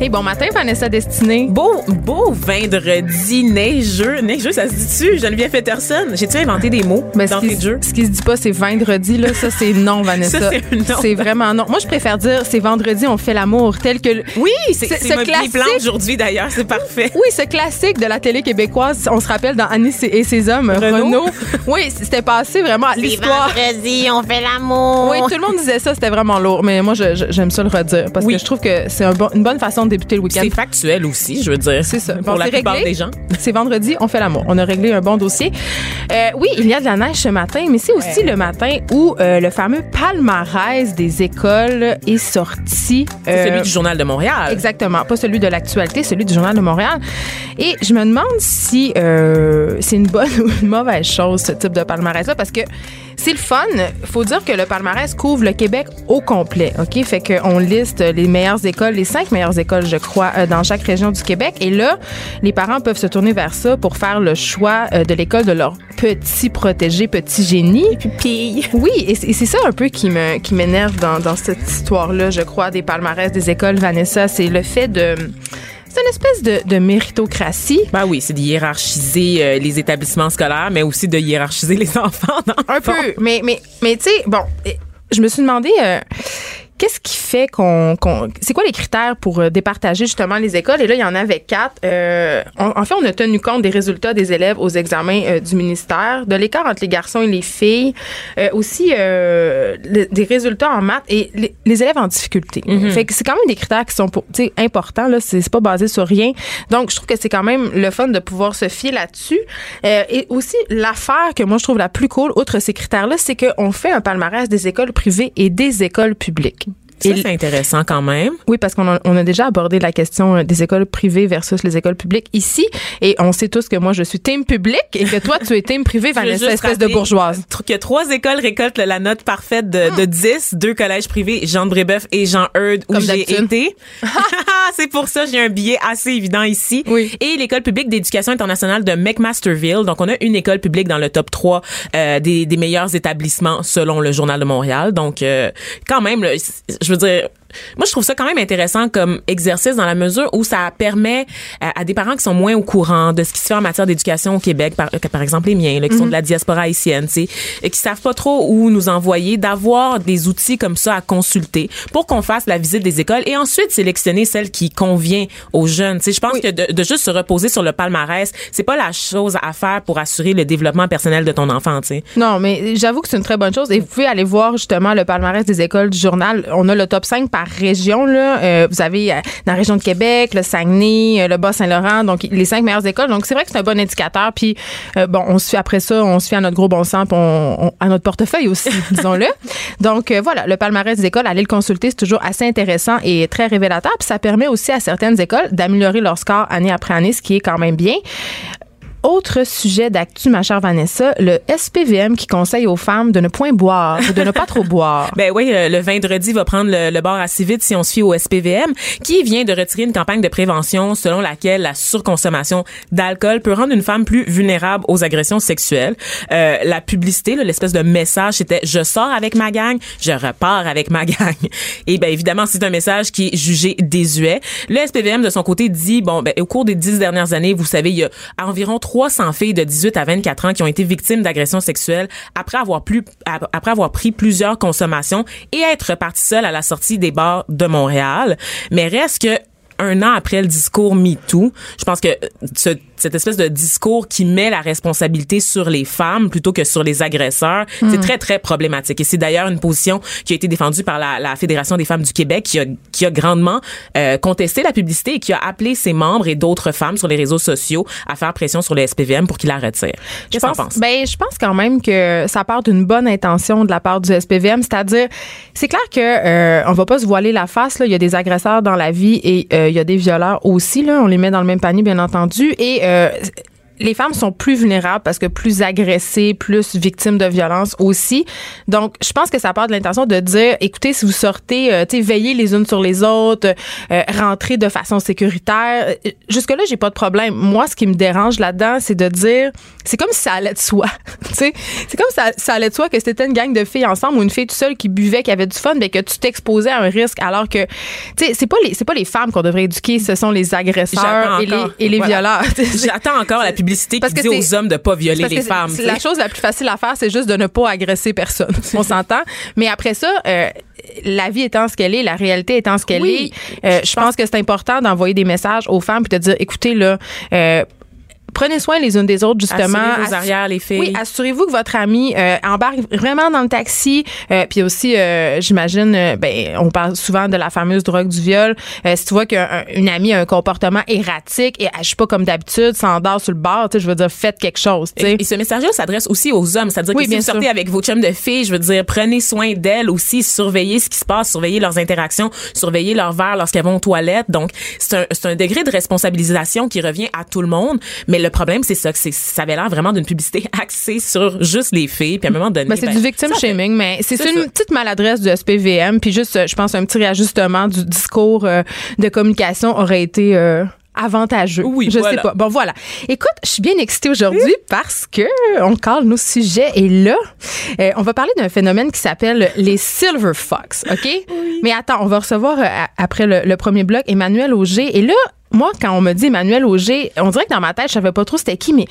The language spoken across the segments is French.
Hey, bon matin, Vanessa Destinée. Beau, beau vendredi neigeux. Neigeux, ça se dit-tu, Geneviève Peterson? J'ai-tu inventé des mots Ben, ce, d'entrée qui, de jeu? ce qui se dit pas, c'est vendredi, là. Ça, c'est non, Vanessa. Ça, c'est non. C'est vraiment non. Moi, je préfère dire c'est vendredi, on fait l'amour, tel que. le- Oui, c'est Ce- classique- plan aujourd'hui d'ailleurs, c'est parfait. Oui, ce classique de la télé québécoise, on se rappelle dans Annie et ses hommes, Renaud. Renaud. Oui, c'était passé vraiment à l'histoire. vendredi, on fait l'amour. Oui, tout le monde disait ça, c'était vraiment lourd. Mais moi, j'aime ça le redire parce Oui. que je trouve que c'est un bon- une bonne façon le week-end. C'est factuel aussi, je veux dire. C'est ça. Pour Bon, la plupart réglé. des gens. C'est vendredi, on fait l'amour. On a réglé un bon dossier. Euh, oui, il y a de la neige ce matin, mais c'est aussi le matin où euh, le fameux palmarès des écoles est sorti. C'est Euh, celui du Journal de Montréal. Exactement, pas celui de l'actualité, celui du Journal de Montréal. Et je me demande si euh, c'est une bonne ou une mauvaise chose, ce type de palmarès-là, parce que c'est le fun. faut dire que le palmarès couvre le Québec au complet, OK? Fait qu'on liste les meilleures écoles, les cinq meilleures écoles, je crois, euh, dans chaque région du Québec. Et là, les parents peuvent se tourner vers ça pour faire le choix euh, de l'école de leur petit protégé, petit génie. Pupille. Oui, et c'est et c'est ça un peu qui me qui m'énerve dans, dans cette histoire-là, je crois, des palmarès des écoles, Vanessa. C'est le fait de. C'est une espèce de, de méritocratie. Ben oui, c'est de hiérarchiser euh, les établissements scolaires, mais aussi de hiérarchiser les enfants. dans le Un fond. peu. Mais, mais, mais tu sais, bon, je me suis demandé. euh, Qu'est-ce qui fait qu'on. qu'on- c'est quoi les critères pour euh, départager justement les écoles? Et là, il y en avait quatre. Euh, en, en fait, on a tenu compte des résultats des élèves aux examens euh, du ministère, de l'écart entre les garçons et les filles, euh, aussi euh, le- des résultats en maths et les, les élèves en difficulté. Fait que c'est quand même des critères qui sont pour- tu sais, importants. Là, c'est, c'est pas basé sur rien. Donc, je trouve que c'est quand même le fun de pouvoir se fier là-dessus. Euh, et aussi, l'affaire que moi je trouve la plus cool, outre ces critères-là, c'est qu'on fait un palmarès des écoles privées et des écoles publiques. Ça, c'est intéressant quand même. oui, parce qu'on a, on a déjà abordé la question euh, des écoles privées versus les écoles publiques ici. Et on sait tous que moi, je suis team public et que toi, tu es team privé, Vanessa, espèce de bourgeoise. Que trois écoles récoltent la note parfaite de, de 10, deux collèges privés, Jean de Brébeuf et Jean Heard, où j'ai été. C'est pour ça, j'ai un billet assez évident ici. Oui. Et l'école publique d'éducation internationale de McMasterville. Donc, on a une école publique dans le top 3 euh, des, des meilleurs établissements selon le Journal de Montréal. Donc, euh, quand même, là, je veux dire... Moi, je trouve ça quand même intéressant comme exercice dans la mesure où ça permet à, à des parents qui sont moins au courant de ce qui se fait en matière d'éducation au Québec, par, que par exemple les miens, là, qui sont de la diaspora haïtienne, tu sais, et qui savent pas trop où nous envoyer, d'avoir des outils comme ça à consulter pour qu'on fasse la visite des écoles et ensuite sélectionner celle qui convient aux jeunes. Tu sais, je pense que de, de juste se reposer sur le palmarès, c'est pas la chose à faire pour assurer le développement personnel de ton enfant, tu sais. Non, mais j'avoue que c'est une très bonne chose. Et vous pouvez aller voir justement le palmarès des écoles du journal. On a le top 5 par région. Là. Euh, vous avez euh, dans la région de Québec, le Saguenay, euh, le Bas-Saint-Laurent, donc les cinq meilleures écoles. Donc c'est vrai que c'est un bon indicateur. Puis euh, bon, on se fait après ça, on se fait à notre gros bon sens, puis on, on- à notre portefeuille aussi, disons-le. Donc euh, voilà, le palmarès des écoles, aller le consulter, c'est toujours assez intéressant et très révélateur. Puis ça permet aussi à certaines écoles d'améliorer leur score année après année, ce qui est quand même bien. Autre sujet d'actu, ma chère Vanessa, le SPVM qui conseille aux femmes de ne point boire ou de ne pas trop boire. Ben oui, le vendredi va prendre le, le bord assez vite si on fie au SPVM, qui vient de retirer une campagne de prévention selon laquelle la surconsommation d'alcool peut rendre une femme plus vulnérable aux agressions sexuelles. Euh, la publicité, l'espèce de message, c'était je sors avec ma gang, je repars avec ma gang. Et ben évidemment, c'est un message qui est jugé désuet. Le SPVM de son côté dit bon, ben au cours des dix dernières années, vous savez, il y a environ 300 filles de 18 à 24 ans qui ont été victimes d'agressions sexuelles après avoir plus après avoir pris plusieurs consommations et être reparties seules à la sortie des bars de Montréal. Mais reste que un an après le discours MeToo, je pense que ce- cette espèce de discours qui met la responsabilité sur les femmes plutôt que sur les agresseurs, c'est très, très problématique. Et c'est d'ailleurs une position qui a été défendue par la, la Fédération des femmes du Québec qui a, qui a grandement euh, contesté la publicité et qui a appelé ses membres et d'autres femmes sur les réseaux sociaux à faire pression sur le SPVM pour qu'il la retire. Je pense, penses? ben, je pense quand même que ça part d'une bonne intention de la part du SPVM, c'est-à-dire, c'est clair que euh, on va pas se voiler la face. Là, il y a des agresseurs dans la vie et euh, il y a des violeurs aussi. Là, on les met dans le même panier, bien entendu. Et uh, les femmes sont plus vulnérables parce que plus agressées, plus victimes de violence aussi. Donc, je pense que ça part de l'intention de dire, écoutez, si vous sortez, euh, tu sais, veillez les unes sur les autres, euh, rentrez de façon sécuritaire. Euh, Jusque-là, j'ai pas de problème. Moi, ce qui me dérange là-dedans, c'est de dire, c'est comme si ça allait de soi. tu sais, c'est comme si ça, ça allait de soi que c'était une gang de filles ensemble ou une fille toute seule qui buvait, qui avait du fun, mais que tu t'exposais à un risque alors que, tu sais, c'est pas les, c'est pas les femmes qu'on devrait éduquer, ce sont les agresseurs et les, et les Voilà. violeurs. J'attends encore la publicité Parce qui que dit c'est- aux hommes de pas violer les femmes. La chose la plus facile à faire, c'est juste de ne pas agresser personne. On s'entend? Mais après ça, euh, la vie étant ce qu'elle est, la réalité étant ce qu'elle Oui. est, euh, je pense que c'est important d'envoyer des messages aux femmes puis de dire, écoutez là. euh, Prenez soin les unes des autres, justement. Assurez vos arrières, les filles. Oui, assurez-vous que votre ami euh, embarque vraiment dans le taxi. Euh, puis aussi, euh, j'imagine, euh, ben, on parle souvent de la fameuse drogue du viol. Euh, si tu vois qu'une amie a un comportement erratique et agit pas comme d'habitude, s'endort sur le bord, tu sais, je veux dire, faites quelque chose. tu sais. Et, et ce message-là s'adresse aussi aux hommes. C'est-à-dire Oui, que si vous sortez avec vos chums de filles, je veux dire, prenez soin d'elles aussi, surveillez ce qui se passe, surveillez leurs interactions, surveillez leurs verres lorsqu'elles vont aux toilettes. Donc, c'est un, c'est un degré de responsabilisation qui revient à tout le monde. Mais le problème, c'est ça, que ça avait l'air vraiment d'une publicité axée sur juste les filles. Puis à un moment donné, Ben, c'est ben, du victim shaming, mais c'est une ça. petite maladresse du SPVM. Puis juste, euh, je pense, un petit réajustement du discours euh, de communication aurait été euh, avantageux. Oui, je voilà. sais pas. Bon, voilà. Écoute, je suis bien excitée aujourd'hui parce que on parle nos sujets et là, euh, on va parler d'un phénomène qui s'appelle les silver fox, ok? Mais attends, on va recevoir euh, après le, le premier bloc Emmanuel Auger et là. Moi, quand on me dit Emmanuel Auger, on dirait que dans ma tête, je savais pas trop c'était qui, mais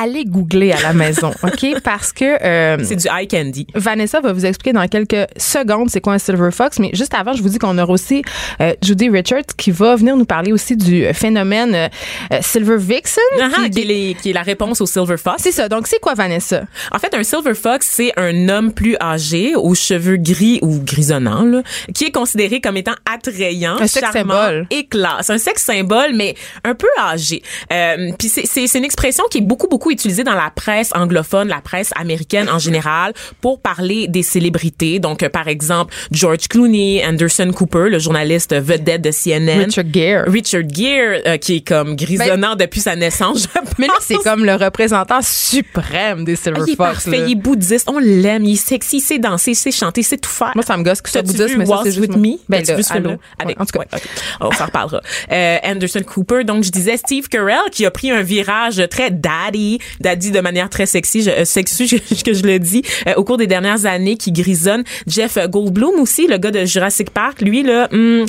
allez googler à la maison, OK? Parce que euh, C'est du eye candy. Vanessa va vous expliquer dans quelques secondes c'est quoi un silver fox, mais juste avant, je vous dis qu'on aura aussi euh, Judy Richards qui va venir nous parler aussi du euh, phénomène euh, euh, silver vixen. Ah, qui- qui, est les- qui est la réponse au silver fox. C'est ça. Donc, c'est quoi, Vanessa? En fait, un silver fox, c'est un homme plus âgé, aux cheveux gris ou grisonnants, là, qui est considéré comme étant attrayant, Un sexe charmant symbole. et classe. Un sexe symbole, mais un peu âgé. Euh, Puis c'est- c'est c'est une expression qui est beaucoup beaucoup utilisée dans la presse anglophone, la presse américaine en général, pour parler des célébrités. Donc, euh, par exemple, George Clooney, Anderson Cooper, le journaliste vedette de CNN. Richard Gere. Richard Gere, euh, qui est comme grisonnant Ben, depuis sa naissance, je Mais lui, pense. c'est comme le représentant suprême des Ah, silver il est fox. parfait, là. il est bouddhiste, on l'aime, il est sexy, il sait danser, il sait chanter, il sait tout faire. Moi, ça me gosse que ce bouddhiste, mais ça, c'est juste with. Me? Ben, là, film-là? allô? Avec- Ouais, en tout cas. ouais, ok. On s'en reparlera. Euh, Anderson Cooper, donc je disais Steve Carell qui a pris un virage très daddy, daddy de manière très sexy, je, euh, sexy je- que je le dis, euh, au cours des dernières années, qui grisonne. Jeff Goldblum aussi, le gars de Jurassic Park, lui là. hum,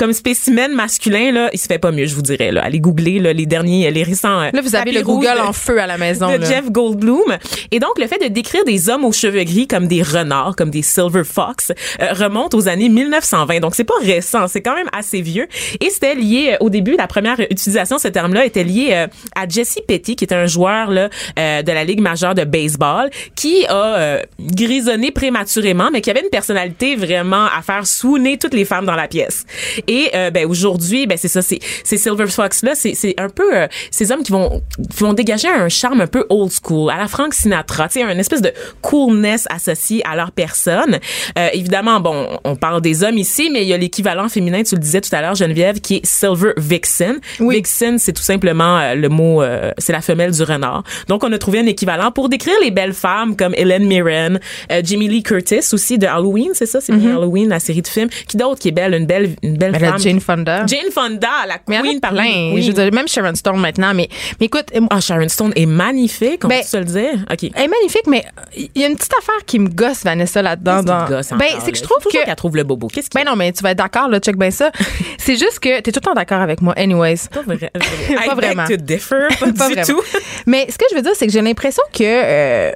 comme spécimen masculin, là, il se fait pas mieux, je vous dirais. Là. Allez googler là, les derniers, les récents. euh, Là, vous avez le Google de- en feu à la maison. de là. Jeff Goldblum. Et donc, le fait de décrire des hommes aux cheveux gris comme des renards, comme des silver fox, euh, remonte aux années 1920. Donc, c'est pas récent, c'est quand même assez vieux. Et c'était lié, euh, au début, la première utilisation de ce terme-là était lié euh, à Jesse Petty, qui est un joueur là, euh, de la Ligue majeure de baseball, qui a grisonné prématurément, mais qui avait une personnalité vraiment à faire swooner toutes les femmes dans la pièce. Et euh, ben, aujourd'hui, ben, c'est ça, c'est ces silver fox-là, c'est c'est un peu euh, ces hommes qui vont, qui vont dégager un charme un peu old school, à la Frank Sinatra, tu sais, une espèce de coolness associée à leur personne. Euh, évidemment, bon, on parle des hommes ici, mais il y a l'équivalent féminin, tu le disais tout à l'heure, Geneviève, qui est silver vixen. Oui. Vixen, c'est tout simplement euh, le mot, euh, c'est la femelle du renard. Donc, on a trouvé un équivalent pour décrire les belles femmes comme Helen Mirren, euh, Jamie Lee Curtis aussi de Halloween, c'est ça, c'est bien Halloween, la série de films. Qui d'autre qui est belle, une belle, une belle La femme. Jane Fonda. Jane Fonda, la mais queen a parmi plein. Je veux dire, même Sharon Stone maintenant. Mais, mais écoute, Ah, Sharon Stone est magnifique, on Ben, peut se le dire. OK. elle est magnifique, mais il y a une petite affaire qui me gosse, Vanessa, là-dedans. Dans- ben, c'est que je trouve que. qu'elle trouve le bobo. Qu'est-ce qui Ben non, mais tu vas être d'accord, là, check bien ça. c'est juste que t'es tout le temps d'accord avec moi, anyways. Pas, vrai- Pas I vraiment. to differ, pas, Pas du vraiment. tout. Mais ce que je veux dire, c'est que j'ai l'impression que euh,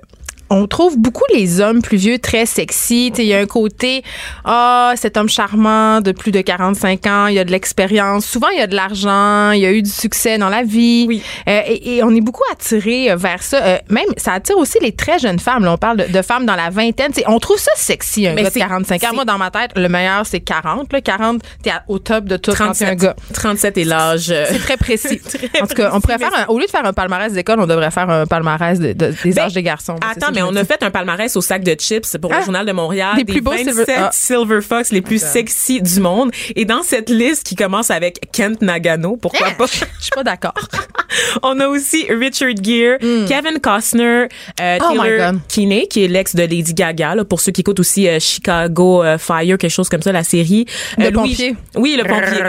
on trouve beaucoup les hommes plus vieux très sexy. Il y a un côté, ah, cet homme charmant de plus de 45 ans, il y a de l'expérience. Souvent, il y a de l'argent, il y a eu du succès dans la vie. Oui. Euh, et, et on est beaucoup attiré euh, vers ça. Euh, même, ça attire aussi les très jeunes femmes. Là, on parle de, de femmes dans la vingtaine. Tu sais, on trouve ça sexy, un Mais gars de c'est- 45 ans. Moi, dans ma tête, le meilleur, c'est 40. Là. 40, t'es au top de tout quand t'es un 37, gars. 37 est l'âge. C'est très précis. Très en tout cas, on pourrait faire un, au lieu de faire un palmarès d'école, on devrait faire un palmarès de- de- des Ben, âges des garçons. Attends, mais on a fait un palmarès au sac de chips pour le Ah! Journal de Montréal. Des des plus beaux 27 Silver- ah. Silver Fox les plus sexy du monde. Et dans cette liste qui commence avec Kent Nagano, pourquoi pas? Je suis pas d'accord. On a aussi Richard Gere, Kevin Costner, euh. Oh Taylor. Kinney, qui est l'ex de Lady Gaga, là, pour ceux qui écoutent aussi euh, Chicago euh, Fire, quelque chose comme ça, la série. Le Euh, Louis- pompier. Oui, le pompier.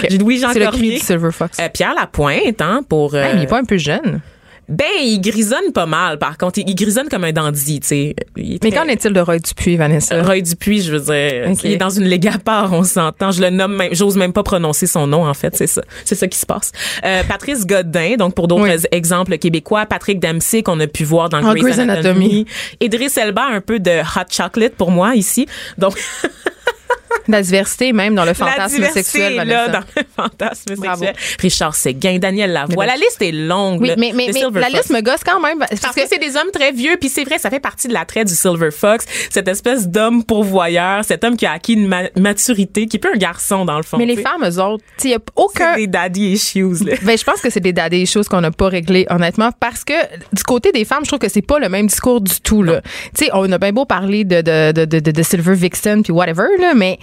J'ai Louis-Jean C'est le cri Cormier. du Silver Fox. Euh, Pierre Lapointe, hein, pour... euh, Hey, il est pas un peu jeune. Ben, il grisonne pas mal, par contre. Il, il grisonne comme un dandy, tu sais. Mais qu'en est-il de Roy Dupuis, Vanessa? Roy Dupuis, je veux dire, il est dans une ligue à part, on s'entend. Je le nomme même, j'ose même pas prononcer son nom, en fait, c'est ça. C'est ça qui se passe. Euh, Patrice Godin, donc pour d'autres Oui. exemples québécois, Patrick Dempsey, qu'on a pu voir dans Grey's, Grey's Anatomy. Anatomy. Idriss Elba, un peu de hot chocolate pour moi, ici. Donc, La diversité, même dans le fantasme sexuel, est là, Vanessa. dans le fantasme Bravo. sexuel. Richard Séguin, Daniel Lavoie. La liste est longue, Oui, mais, mais, la liste me gosse quand même. Parce, Parce que que c'est des hommes très vieux, puis c'est vrai, ça fait partie de l'attrait du Silver Fox, cette espèce d'homme pourvoyeur, cet homme qui a acquis une ma- maturité, qui est peu un garçon dans le fond. mais les femmes, eux autres, il n'y a c'est aucun. des daddy issues. Là. Ben, je pense que c'est des, des choses qu'on n'a pas réglées, honnêtement, parce que du côté des femmes, je trouve que c'est pas le même discours du tout. Là. Tu sais, on a bien beau parler de, de, de, de, de- de Silver Vixen puis whatever, là, mais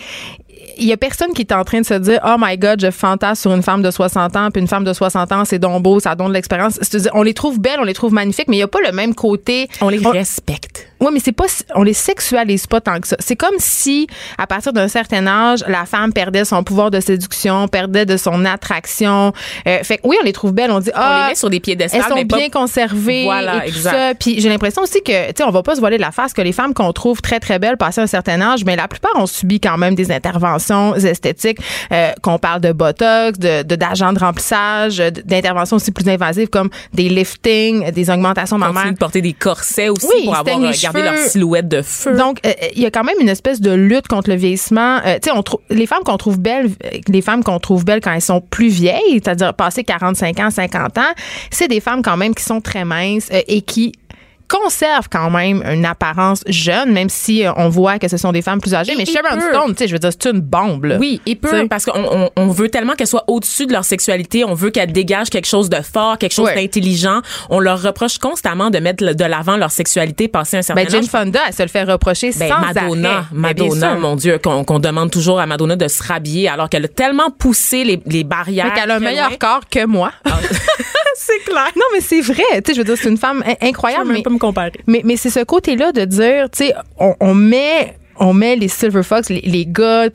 il y a personne qui est en train de se dire oh my god je fantasme sur une femme de 60 ans puis une femme de 60 ans c'est donc beau ça donne de l'expérience on les trouve belles on les trouve magnifiques mais il y a pas le même côté On les respecte. Oui, mais c'est pas, on les sexualise pas tant que ça. C'est comme si, à partir d'un certain âge, la femme perdait son pouvoir de séduction, perdait de son attraction. Euh, fait que oui, on les trouve belles. On dit, On ah, les met sur des piédestals, elles sont mais pas- bien conservées Voilà, et tout exact. ça. Puis j'ai l'impression aussi que, tu sais, on va pas se voiler de la face que les femmes qu'on trouve très très belles passé un certain âge, mais la plupart ont subi quand même des interventions esthétiques, euh, qu'on parle de botox, de de- d'agents de, remplissage, d'interventions aussi plus invasives comme des liftings, des augmentations mammaires. de porter des corsets aussi Oui, pour avoir euh, leur silhouette de feu. Donc, euh, il y a quand même une espèce de lutte contre le vieillissement. Euh, tu sais, on trouve les femmes qu'on trouve belles, euh, les femmes qu'on trouve belles quand elles sont plus vieilles, c'est-à-dire passées 45 ans, 50 ans, c'est des femmes quand même qui sont très minces euh, et qui conservent quand même une apparence jeune, même si euh, on voit que ce sont des femmes plus âgées. Et- Mais Sharon. Stone, tu sais, je veux dire, c'est une bombe. Là. Oui, et peu, parce qu'on on, on veut tellement qu'elles soient au-dessus de leur sexualité, on veut qu'elles dégagent quelque chose de fort, quelque chose d'intelligent. On leur reproche constamment de mettre de l'avant leur sexualité passé un certain Ben, Jane. Fonda, elle se le fait reprocher Ben, sans Madonna, arrêt. Ben, Madonna, mon Dieu, qu'on demande toujours à Madonna de se rhabiller alors qu'elle a tellement poussé les, les barrières. Fait qu'elle a un meilleur loin. corps que moi. C'est clair. non, mais c'est vrai. Tu sais, je veux dire, c'est une femme in- Je incroyable. peux même mais- pas me comparer. Mais, mais c'est ce côté-là de dire, tu sais, on, on met on met les Silver Fox, les, les gars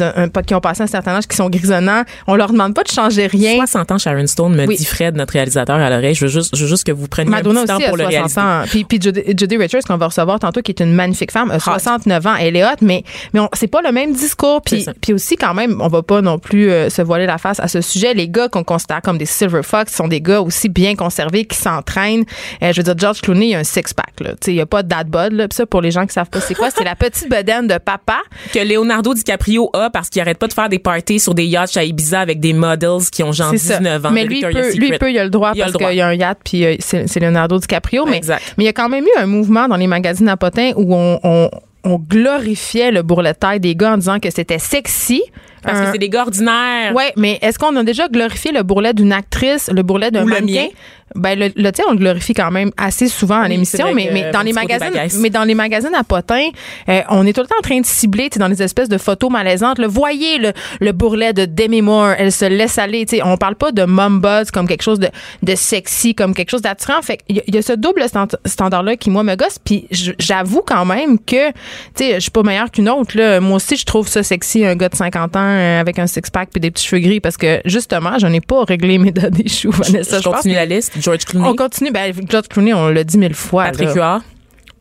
un- qui ont passé un certain âge, qui sont grisonnants, on leur demande pas de changer rien. 60 ans, Sharon Stone, me Oui. dit Fred, notre réalisateur à l'oreille. Je veux juste, je veux juste que vous preniez Madonna un petit temps aussi a pour le 60 réaliser. ans. Puis, puis Judy, Judy Richards, qu'on va recevoir tantôt, qui est une magnifique femme, a 69 ans. Elle est hot, mais, mais c'est pas le même discours. Puis, puis aussi, quand même, on va pas non plus euh, se voiler la face à ce sujet. Les gars qu'on considère comme des Silver Fox sont des gars aussi bien conservés, qui s'entraînent. Euh, je veux dire, George Clooney, il a un six-pack. là. Tu sais, Il y a pas de dad bod. Là. Puis ça, pour les gens qui savent pas c'est quoi, c'est la petite de papa. Que Leonardo DiCaprio a parce qu'il arrête pas de faire des parties sur des yachts à Ibiza avec des models qui ont genre C'est ça. 19 ans. Mais lui, peut, lui, peut, il a le droit Il parce qu'il y a un yacht, puis euh, c'est c'est Leonardo DiCaprio. Mais, Exact. mais il y a quand même eu un mouvement dans les magazines à potins où on, on, on glorifiait le bourrelet de taille des gars en disant que c'était sexy. Parce Un- que c'est des gars ordinaires. Ouais, mais est-ce qu'on a déjà glorifié le bourrelet d'une actrice, le bourrelet d'un mannequin? Ben le, le tien, on le glorifie quand même assez souvent à Oui, l'émission, mais, mais dans les magazines, mais dans les magazines à potins, euh, on est tout le temps en train de cibler, tu sais, dans les espèces de photos malaisantes. Le voyez le, le bourrelet de Demi Moore, elle se laisse aller. Tu sais, on parle pas de mom buzz comme quelque chose de, de sexy, comme quelque chose d'attirant. Fait il y, y a ce double stand- standard-là qui moi me gosse. Puis j'avoue quand même que, tu sais, je suis pas meilleure qu'une autre. Là. Moi aussi, je trouve ça sexy un gars de 50 ans avec un six pack puis des petits cheveux gris parce que justement, je n'ai pas réglé mes des choux, Vanessa. Je pense continue que- la liste. George Clooney, on continue. Ben, George Clooney, on l'a dit mille fois. Patrick. Huard.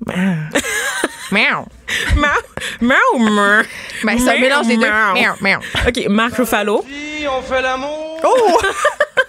Miaou. Miaou, miaou. Ben, c'est un mélange des deux. miaou. Miaou. OK, Marc Ruffalo. On fait l'amour. Oh!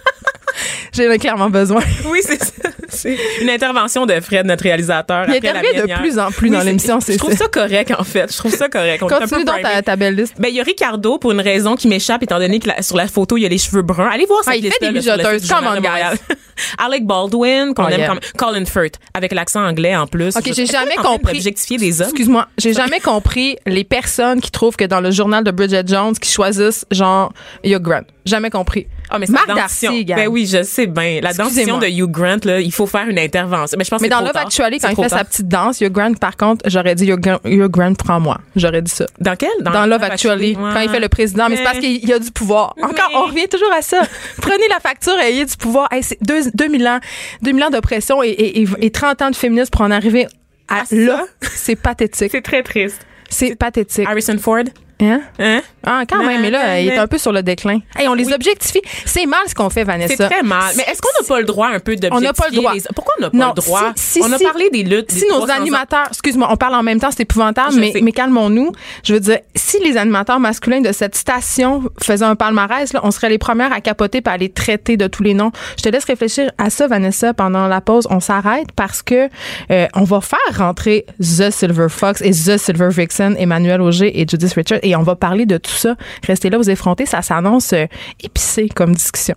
J'en ai clairement besoin. Oui, c'est ça. C'est une intervention de Fred, notre réalisateur. Il après la intervient de plus en plus dans l'émission, c'est Je trouve ça. correct, en fait. Je trouve ça correct. On Continue donc ta, ta belle liste. Ben, il y a Ricardo pour une raison qui m'échappe, étant donné que la- sur la photo, il y a les cheveux bruns. Allez voir cette Ah, il fait des Journal Come on, Montréal. Alec Baldwin, qu'on Oh, aime yeah. comme Colin Firth, avec l'accent anglais en plus. OK, j'ai jamais compris. d'objectifier des hommes. Excuse-moi, j'ai jamais compris les personnes qui trouvent que dans le journal de Bridget Jones qui choisissent genre Hugh Grant. Jamais compris. Ah, mais Marc. Darcy. Ben oui, je sais bien. La dentition de Hugh Grant, là, il faut faire une intervention. Mais je pense Mais que c'est dans Love. Actually, quand il fait sa petite danse, Hugh Grant, par contre, j'aurais dit Hugh Grant, Grant prends-moi. J'aurais dit ça. Dans quel? Dans, Love Actually, Ouais. quand il fait le président, mais c'est parce qu'il y a du pouvoir. Encore, Mais- on revient toujours à ça. Prenez la facture et ayez du pouvoir. Hey, c'est deux- 2000 ans, 2000 ans d'oppression et, et, et- et 30 ans de féminisme pour en arriver à À là. C'est pathétique. C'est très triste. C'est pathétique. Harrison Ford? Hein? Hein? Ah, quand même, mais là, il est un peu sur le déclin. Hey, on les objectifie. C'est mal ce qu'on fait, Vanessa. C'est très mal. Mais est-ce qu'on n'a pas le droit un peu d'objectifier On n'a pas le droit. les- Pourquoi on n'a pas Non, le droit? si- si- on a parlé des luttes. si des nos 300 ans. animateurs, excuse-moi, on parle en même temps, c'est épouvantable, Je mais, sais. mais calmons-nous. Je veux dire, si les animateurs masculins de cette station faisaient un palmarès, là, on serait les premières à capoter par les traiter de tous les noms. Je te laisse réfléchir à ça, Vanessa, pendant la pause. On s'arrête parce que euh, on va faire rentrer The Silver Fox et The Silver Vixen, Emmanuel Auger et Judith Richard, et on va parler de tout ça. Restez là, vous effrontez, ça s'annonce euh, épicé comme discussion.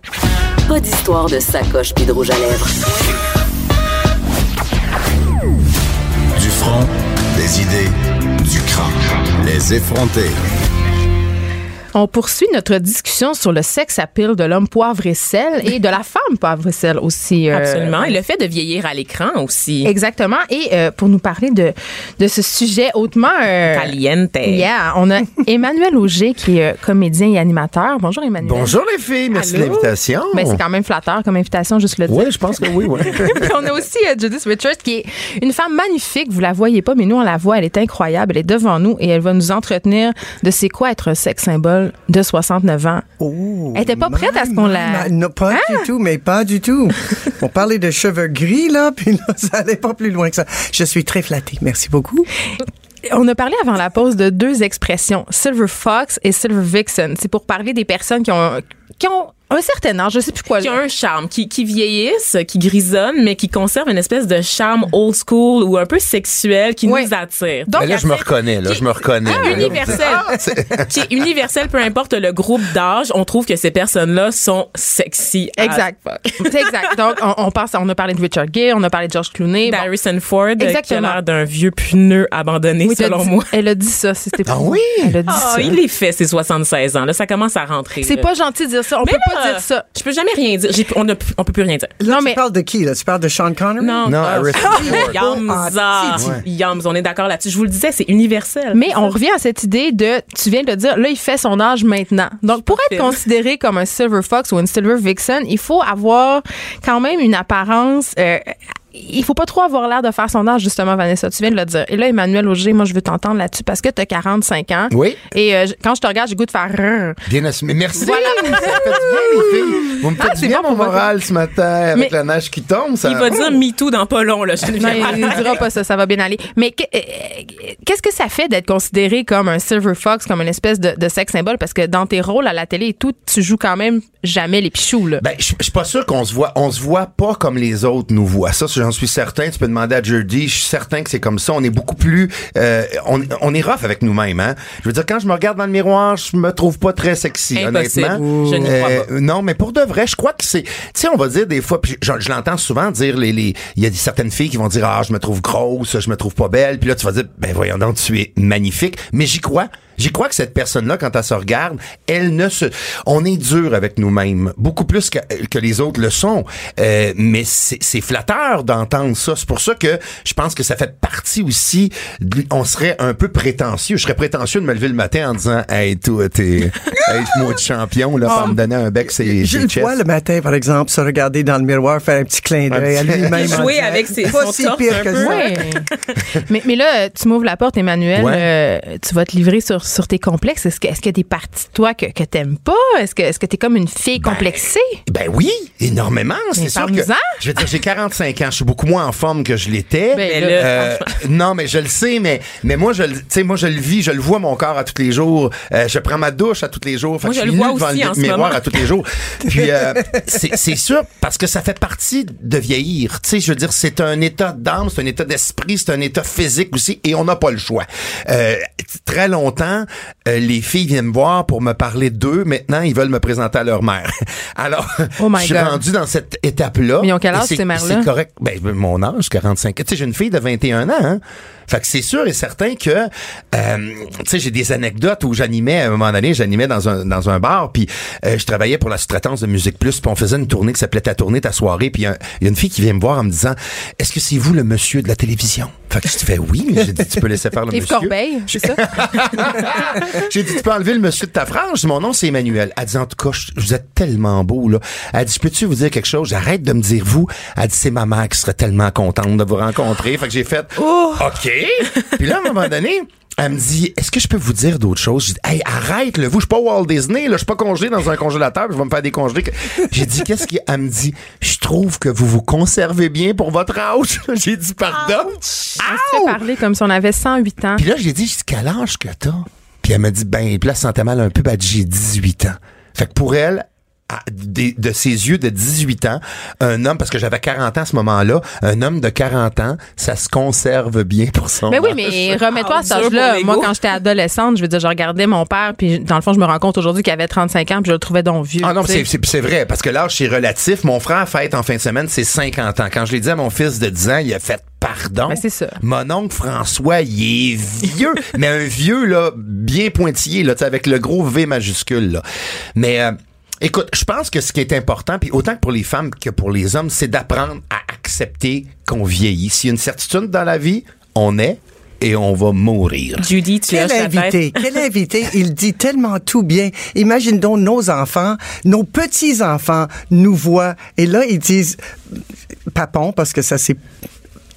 Pas d'histoire de sacoche puis de rouge à lèvres. Du front, des idées, du crâne. Les effronter. On poursuit notre discussion sur le sexe appeal de l'homme poivre et sel et de la femme poivre et sel aussi. euh, Absolument. Et le fait de vieillir à l'écran aussi. Exactement. Et euh, pour nous parler de, de ce sujet hautement... euh, Caliente. Yeah, on a Emmanuel Auger qui est euh, comédien et animateur. Bonjour Emmanuel. Bonjour les filles, merci de l'invitation. Ben, c'est quand même flatteur comme invitation, juste le dire. Oui, je pense que oui, oui. Puis on a aussi euh, Judith Richards qui est une femme magnifique. Vous la voyez pas, mais nous on la voit. Elle est incroyable. Elle est devant nous et elle va nous entretenir de c'est quoi être un sexe symbole de 69 ans. Oh, Elle était pas prête à ce qu'on la- Non, pas du tout, mais pas du tout. On parlait de cheveux gris, là, puis là, ça allait pas plus loin que ça. Je suis très flattée. Merci beaucoup. On a parlé avant la pause de deux expressions, Silver Fox et Silver Vixen. C'est pour parler des personnes qui ont qui ont un certain âge, je sais plus quoi. qui ont un charme, qui, qui vieillissent, qui grisonnent, mais qui conservent une espèce de charme old school ou un peu sexuel qui nous attire. Donc, Mais là, je me reconnais, là, je me reconnais. Ah, là. universel. qui est universel, peu importe le groupe d'âge, on trouve que ces personnes-là sont sexy. Exact. C'est exact. Donc, on, on pense, on a parlé de Richard Gere, on a parlé de George Clooney. Bon. Harrison Ford, euh, qui a Exactement. l'air d'un vieux pneu abandonné, Oui, selon dit- moi. Elle a dit ça. C'était Ah oui? Elle a dit Ah, ça. il est fait, ses 76 ans. Là, ça commence à rentrer. C'est pas gentil de dire ça. On Mais peut là, pas dire ça. Je peux jamais rien dire. J'ai- on, a, on peut plus rien dire. Là, Non, tu mais- parles de qui, là? Tu parles de Sean Connery? Non, Non, ah, Harrison Yams, ah, Yams, on est d'accord là-dessus. Je vous le disais, c'est universel. Mais on revient à cette idée de, tu viens de le dire, là, il fait son âge maintenant. Donc, pour être considéré comme un Silver Fox ou une Silver Vixen, il faut avoir quand même une apparence. euh, il faut pas trop avoir l'air de faire son âge, justement, Vanessa. Tu viens de le dire. Et là, Emmanuel Auger, moi, je veux t'entendre là-dessus parce que tu as 45 ans. Oui. Et euh, quand je te regarde, j'ai goût de faire. Bien assumé. Merci. Voilà. Ça fait bien, les filles. Vous me faites Ah, du c'est bien, bon mon moral, ce matin, avec Mais- la neige qui tombe. Ça... Il va dire MeToo dans pas long, là. Je Non, il, il dira pas ça, ça va bien aller. Mais euh, qu'est-ce que ça fait d'être considéré comme un Silver Fox, comme une espèce de, de sex symbole? Parce que dans tes rôles à la télé et tout, tu joues quand même jamais les pichous, là. Ben, je je suis pas sûr qu'on se voit. On se voit pas comme les autres nous voient. Ça, j'en suis certain. Tu peux demander à Jordi. Je suis certain que c'est comme ça. On est beaucoup plus. euh, on, on est rough avec nous-mêmes. Hein? Je veux dire, quand je me regarde dans le miroir, je me trouve pas très sexy, Impossible. honnêtement. Je n'y crois pas. Euh, non, mais pour de vrai, je crois que c'est. Tu sais, on va dire des fois. Puis je, je l'entends souvent dire les. les- Il y a certaines filles qui vont dire ah, je me trouve grosse, je me trouve pas belle. Puis là, tu vas dire ben voyons donc, tu es magnifique. Mais j'y crois. J'y crois que cette personne-là, quand elle se regarde, elle ne se. On est dur avec nous-mêmes, beaucoup plus que, que les autres le sont. Euh, mais c'est c'est flatteur d'entendre ça. C'est pour ça que je pense que ça fait partie aussi. de- on serait un peu prétentieux. Je serais prétentieux de me lever le matin en disant, hey, toi, t'es, hey, moi de champion là, pour me donner un bec, c'est Je le vois le matin, par exemple, se regarder dans le miroir, faire un petit clin d'œil à lui-même. Jouer avec ses- Pas si pire que ça. Ouais. mais, mais là, tu m'ouvres la porte, Emmanuel. Ouais. euh, tu vas te livrer sur, sur tes complexes? Est-ce que, est-ce que des parties de toi que, que t'aimes pas? Est-ce que, est-ce que t'es comme une fille complexée? Ben oui, énormément. C'est sûr que. Je veux dire, j'ai 45 ans. Je suis beaucoup moins en forme que je l'étais. Ben là, Euh, non, mais je le sais, mais mais moi je sais, moi je le vis, je le vois mon corps à tous les jours. Euh, je prends ma douche à tous les jours. Fait Moi, que je suis le vois nu devant aussi le en ce miroir moment. à tous les jours. Puis euh, c'est c'est sûr parce que ça fait partie de vieillir. Tu sais, je veux dire, c'est un état d'âme, c'est un état d'esprit, c'est un état physique aussi, et on n'a pas le choix. Euh, très longtemps, euh, les filles viennent me voir pour me parler d'eux. Maintenant, ils veulent me présenter à leur mère. Alors, Oh je suis God. rendu dans cette étape-là. Mais ils ont quel âge, c'est- ces mères-là? C'est correct. Ben, mon âge, 45. Tu sais, j'ai une fille de 21 ans. Hein? ans. Fait que c'est sûr et certain que, euh, tu sais, j'ai des anecdotes où j'animais, à un moment donné, j'animais dans un, dans un bar, puis euh, je travaillais pour la sous-traitance de Musique Plus, puis on faisait une tournée qui s'appelait Ta tournée, ta soirée, puis il y, a- il y a une fille qui vient me voir en me disant, est-ce que c'est vous le monsieur de la télévision? Fait que je te fais oui, mais j'ai dit, tu peux laisser faire le Yves monsieur. Corbeil, c'est ça? J'ai dit, tu peux enlever le monsieur de ta frange? Mon nom, c'est Emmanuel. Elle dit, en tout cas, je- vous êtes tellement beau, là. Elle dit, je peux-tu vous dire quelque chose? J'arrête de me dire vous. Elle dit, c'est ma mère qui serait tellement contente de vous rencontrer. Fait que j'ai fait, OK. Puis là, à un moment donné, elle me dit, est-ce que je peux vous dire d'autres choses? J'ai dit, hey, arrête, le vous, je suis pas Walt Disney, là, je suis pas congelé dans un congélateur, je vais me faire décongeler. J'ai dit, qu'est-ce qui, elle me dit, je trouve que vous vous conservez bien pour votre âge. J'ai dit, pardon? On se fait parler comme si on avait 108 ans. Puis là, j'ai dit, j'ai dit, quel âge que t'as? Puis elle m'a dit, ben, puis là, elle se sentait mal un peu, ben, j'ai 18 ans. Fait que pour elle, de ses yeux de 18 ans, un homme, parce que j'avais 40 ans à ce moment-là, un homme de 40 ans, ça se conserve bien pour son Mais oui, âge. mais remets-toi à cet Ah, âge-là. Moi, quand j'étais adolescente, je veux dire, je regardais mon père, puis dans le fond, je me rends compte aujourd'hui qu'il avait 35 ans, puis je le trouvais donc vieux. Ah non, c'est, c'est, c'est vrai, parce que l'âge, c'est relatif. Mon frère fête en fin de semaine, c'est 50 ans. Quand je l'ai dit à mon fils de 10 ans, il a fait pardon. Ben, c'est ça. Mon oncle François, il est vieux, mais un vieux, là, bien pointillé, là, tu sais, avec le gros V majuscule, là. Mais, euh, écoute, je pense que ce qui est important, puis autant que pour les femmes que pour les hommes, c'est d'apprendre à accepter qu'on vieillit. S'il y a une certitude dans la vie, on est et on va mourir. Judy, tu Quel invité, quel invité, il dit tellement tout bien. Imagine donc nos enfants, nos petits-enfants nous voient et là ils disent papon parce que ça c'est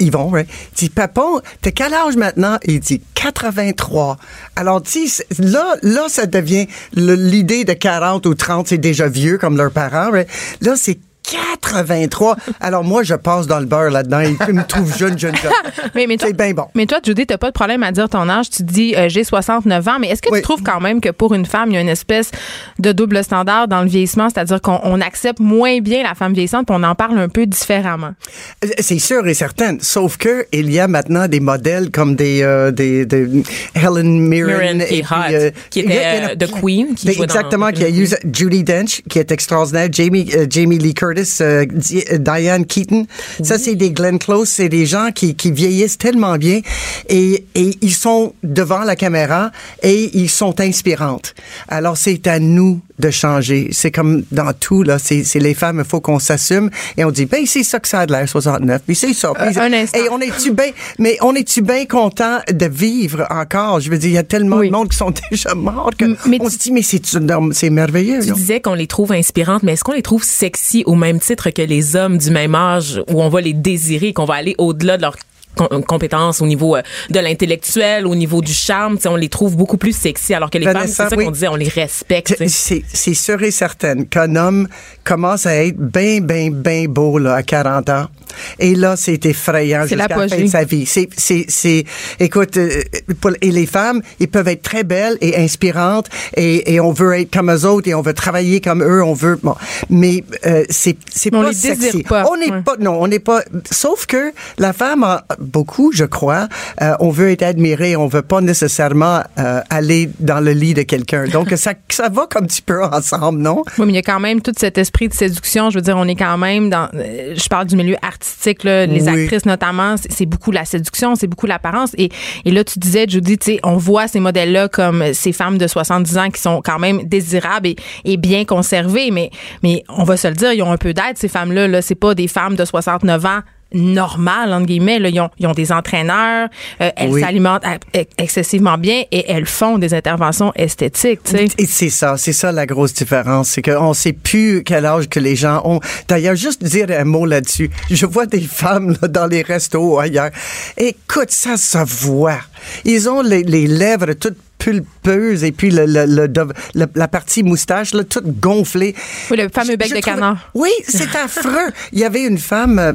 Yvon? Il dit, Papon, t'as quel âge maintenant? Il dit, 83. Alors, tu là, là, ça devient, l'idée de 40 ou 30, c'est déjà vieux, comme leurs parents, right? Là, c'est 83. Alors, moi, je passe dans le beurre là-dedans. Ils me trouvent jeune, jeune, jeune. Mais, mais toi, C'est bien bon. Mais toi, Judy, t'as pas de problème à dire ton âge. Tu dis, euh, j'ai 69 ans. Mais est-ce que Oui. tu trouves quand même que pour une femme, il y a une espèce de double standard dans le vieillissement? C'est-à-dire qu'on on accepte moins bien la femme vieillissante puis on en parle un peu différemment. C'est sûr et certain. Sauf que il y a maintenant des modèles comme des, euh, des, des Helen Mirren, Mirren qui est et puis, hot, euh, qui il y a- était, il y en a euh, de. Queen, qui dans- exactement, qui a Judy Dench, qui est extraordinaire, Jamie euh, Jamie Lee Curtis, euh, euh, Diane Keaton. Ça, c'est des Glenn Close, c'est des gens qui, qui vieillissent tellement bien et, et ils sont devant la caméra et ils sont inspirantes. Alors, c'est à nous de changer. C'est comme dans tout, là. C'est les femmes, il faut qu'on s'assume et on dit, ben, c'est ça que ça a de l'air, 69. Puis c'est ça. Puis- Euh, un instant. Et on est-tu bien, mais on est-tu bien content de vivre encore? Je veux dire, il y a tellement Oui. de monde qui sont déjà morts que mais on tu- se dit, mais c'est merveilleux. Tu là. disais qu'on les trouve inspirantes, mais est-ce qu'on les trouve sexy au même titre que les hommes du même âge où on va les désirer, qu'on va aller au-delà de leurs com- compétences au niveau euh, de l'intellectuel, au niveau du charme, on les trouve beaucoup plus sexy alors que les femmes, Vanessa, c'est ça oui. qu'on disait, on les respecte. c'est sûr et certain qu'un homme commence à être bien, bien, bien beau là, à 40 ans. Et là, c'est effrayant C'est jusqu'à la fin l'apogée. de sa vie. C'est, c'est, c'est, écoute, euh, pour- et les femmes, ils peuvent être très belles et inspirantes et, et on veut être comme eux autres et on veut travailler comme eux, on veut, bon. Mais euh, c'est, c'est Mais on pas les sexy. pas. On n'est Ouais. pas, non, on n'est pas, sauf que la femme a beaucoup, je crois, euh, on veut être admiré, on veut pas nécessairement euh, aller dans le lit de quelqu'un. Donc, ça, ça va comme petit peu ensemble, non? Oui, mais il y a quand même tout cet esprit de séduction. Je veux dire, on est quand même dans. euh, je parle du milieu artistique, là, les Oui. actrices notamment. C'est beaucoup la séduction, c'est beaucoup l'apparence. Et, et là, tu disais, Judy, tu sais, on voit ces modèles-là comme ces femmes de 70 ans qui sont quand même désirables et, et bien conservées. Mais, mais on va se le dire, ils ont un peu d'aide, ces femmes-là. Là, c'est pas des femmes de 69 ans normales, entre guillemets. Là. Ils, ont, ils ont des entraîneurs, euh, elles Oui. s'alimentent excessivement bien et elles font des interventions esthétiques. tu sais. Et c'est ça, c'est ça la grosse différence, c'est qu'on sait plus quel âge que les gens ont. D'ailleurs, juste dire un mot là-dessus. Je vois des femmes là, dans les restos ou ailleurs. Écoute, ça se voit. Ils ont les, les lèvres toutes pulpeuses et puis le, le- le- la partie moustache là toute gonflée. Oui, le fameux bec Je de trouve- canard. Oui, c'est affreux. Il y avait une femme euh,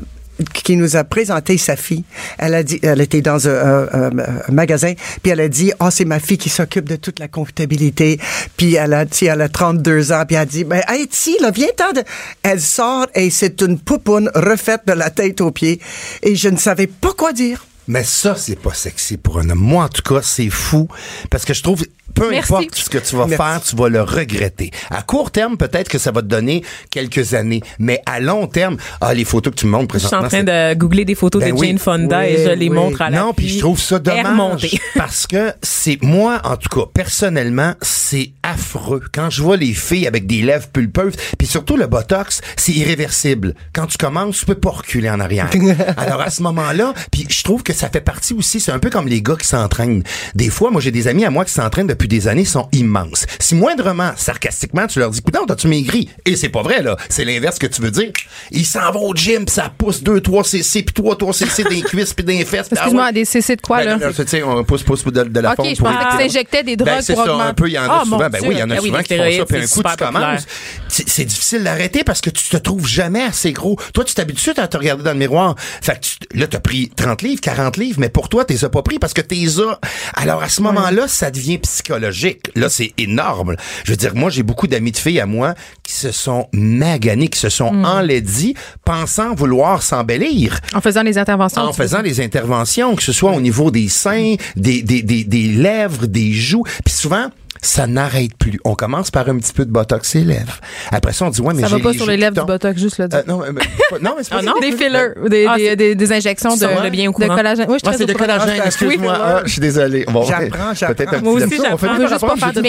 qui nous a présenté sa fille. Elle a dit, elle était dans un, un- un- magasin, puis elle a dit, oh c'est ma fille qui s'occupe de toute la comptabilité. Puis elle a, sais, elle a 32 ans, puis elle a dit, ben hey, si, là, viens-t'en. de- Elle sort et c'est une poupoune refaite de la tête aux pieds. Et je ne savais pas quoi dire. Mais ça, c'est pas sexy pour un homme. Moi, en tout cas, c'est fou. Parce que je trouve, peu Merci. importe ce que tu vas Merci. faire, tu vas le regretter. À court terme, peut-être que ça va te donner quelques années. Mais à long terme, ah, les photos que tu me montres Je suis présentement. en train de googler des photos Ben de oui. Jane Fonda et Oui, je les oui. montre à la Non, puis je trouve ça dommage parce que c'est moi en tout cas personnellement, c'est affreux quand je vois les filles avec des lèvres pulpeuses, puis surtout le botox, c'est irréversible. Quand tu commences, tu peux pas reculer en arrière. Alors à ce moment-là, puis je trouve que ça fait partie aussi, c'est un peu comme les gars qui s'entraînent. Des fois, moi j'ai des amis à moi qui s'entraînent depuis des années, sont immenses. Si moindrement, sarcastiquement, tu leur dis "Putain, t'as-tu maigri? Et c'est pas vrai là, c'est l'inverse que tu veux dire. Ils s'en vont au gym, puis ça pousse 2 3 cc puis 3 3 cc des cuisses puis des fesses. ah Excuse-moi, ouais. des CC de quoi, Ben, là? là, tu sais, on pousse, pousse de, de la OK, fonte je pensais s'injectaient des Ben, drogues c'est pour ça, un peu, il y en a Ah, souvent. Ben oui, il y en a Ah oui, souvent les qui font ça, puis un coup, tu commences. c'est difficile d'arrêter parce que tu te trouves jamais assez gros. Toi, tu t'habitues à te regarder dans le miroir. Fait que tu- là, t'as pris 30 livres, 40 livres, mais pour toi, t'es as pas pris parce que t'es as. Alors, à ce moment-là, ça devient psychologique. Là, c'est énorme. Je veux dire, moi, j'ai beaucoup d'amis de filles à moi qui se sont maganés, qui se sont enlaidis, pensant vouloir s'embellir En faisant les interventions. en faisant des interventions, que ce soit au niveau des seins, des, des, des, des lèvres, des joues. Puis souvent, ça n'arrête plus. On commence par un petit peu de botox et lèvres. Après ça, on dit, ouais, mais Ça va pas sur les lèvres du botox, juste le dire. Euh, non, mais, pas- non, mais c'est pas Ah, non? Des fillers, des, Ah, des, c'est- des, des injections de, va? bien au de collagène. Oui, je suis Ah, c'est de collagène, Ah, excuse-moi. oui, Ah, je suis désolé. Bon, J'apprends, j'apprends. Moi aussi. On j'apprends. veux juste pas faire de.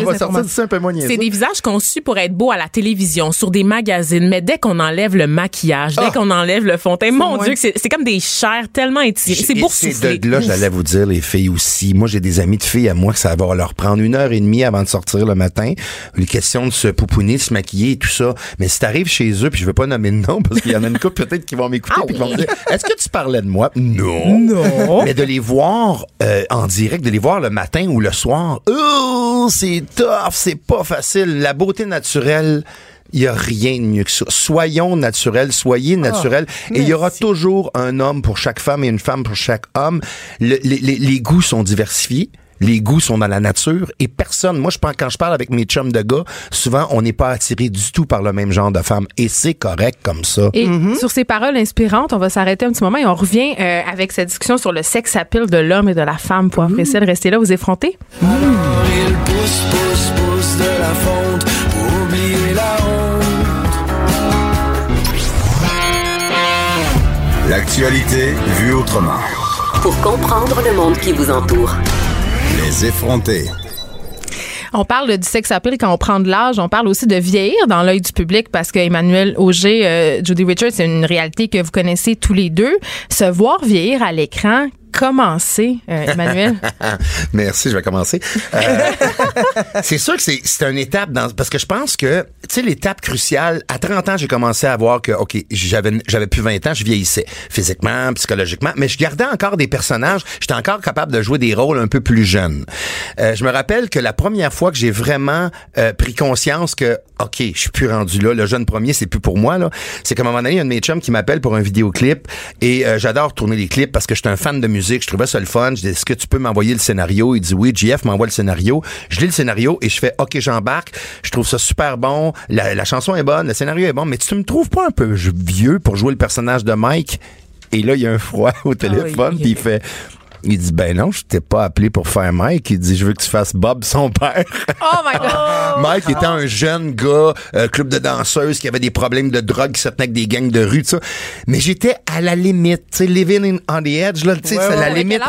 C'est des visages conçus pour être beaux à la télévision, sur des magazines, mais dès qu'on enlève le maquillage, dès Ah. qu'on enlève le fond de teint, mon. Dieu, c'est comme des chairs tellement étirées. C'est Et boursouflé. de là, j'allais vous dire, les filles aussi. Moi, j'ai des amis de filles à moi que ça va leur prendre une heure et demie avant de sortir le matin. Une question de se pouponner, de se maquiller et tout ça. Mais si t'arrives chez eux, puis je veux pas nommer de nom, parce qu'il y en a une couple peut-être qui vont m'écouter Ah qui vont oui. me dire, est-ce que tu parlais de moi? Non. Non. Mais de les voir euh, en direct, de les voir le matin ou le soir, oh, c'est tough, c'est pas facile. La beauté naturelle, il y a rien de mieux que ça. Soyons naturels, soyez naturels. et il y aura toujours un homme pour chaque femme et une femme pour chaque homme. Le- les, les- les goûts sont diversifiés. Les goûts sont dans la nature et personne, moi je pense quand je parle avec mes chums de gars, souvent on n'est pas attiré du tout par le même genre de femme et c'est correct comme ça. Et sur ces paroles inspirantes, on va s'arrêter un petit moment et on revient euh, avec cette discussion sur le sexe à pile de l'homme et de la femme pour apprécier. Restez là, vous effrontez. Il pousse, pousse, pousse de la fonte pour oublier la honte. L'actualité vue autrement. Pour comprendre le monde qui vous entoure. On parle du sexe pile quand on prend de l'âge. On parle aussi de vieillir dans l'œil du public parce que Emmanuel Auger, euh, Judy Richards, c'est une réalité que vous connaissez tous les deux. Se voir vieillir à l'écran, commencer, euh, Emmanuel? Merci, je vais commencer. Euh, c'est sûr que c'est c'est une étape dans parce que je pense que tu sais l'étape cruciale à 30 ans, j'ai commencé à voir que OK, j'avais j'avais plus 20 ans, je vieillissais physiquement, psychologiquement, mais je gardais encore des personnages, j'étais encore capable de jouer des rôles un peu plus jeunes. Euh, je me rappelle que la première fois que j'ai vraiment pris conscience que OK, je suis plus rendu là, le jeune premier, c'est plus pour moi là, c'est qu'à un moment donné, il y a un de mes chums qui m'appelle pour un vidéoclip et j'adore tourner les clips parce que j'étais un fan de musique, je trouvais ça le fun, je dis est-ce que tu peux m'envoyer le scénario? Il dit oui, JF m'envoie le scénario. Je lis le scénario et je fais OK, j'embarque. Je trouve ça super bon, la, la chanson est bonne, le scénario est bon, mais tu me trouves pas un peu vieux pour jouer le personnage de Mike? Et là, il y a un froid au téléphone, puis il fait il dit ben non, je t'ai pas appelé pour faire Mike. Il dit je veux que tu fasses Bob son père. Oh my God! Mike était un jeune gars, euh, club de danseuses qui avait des problèmes de drogue, qui se tenait avec des gangs de rue, tout ça. Mais j'étais à la limite, tu sais, living in- on the edge, là, tu sais, Ouais, la ouais. limite.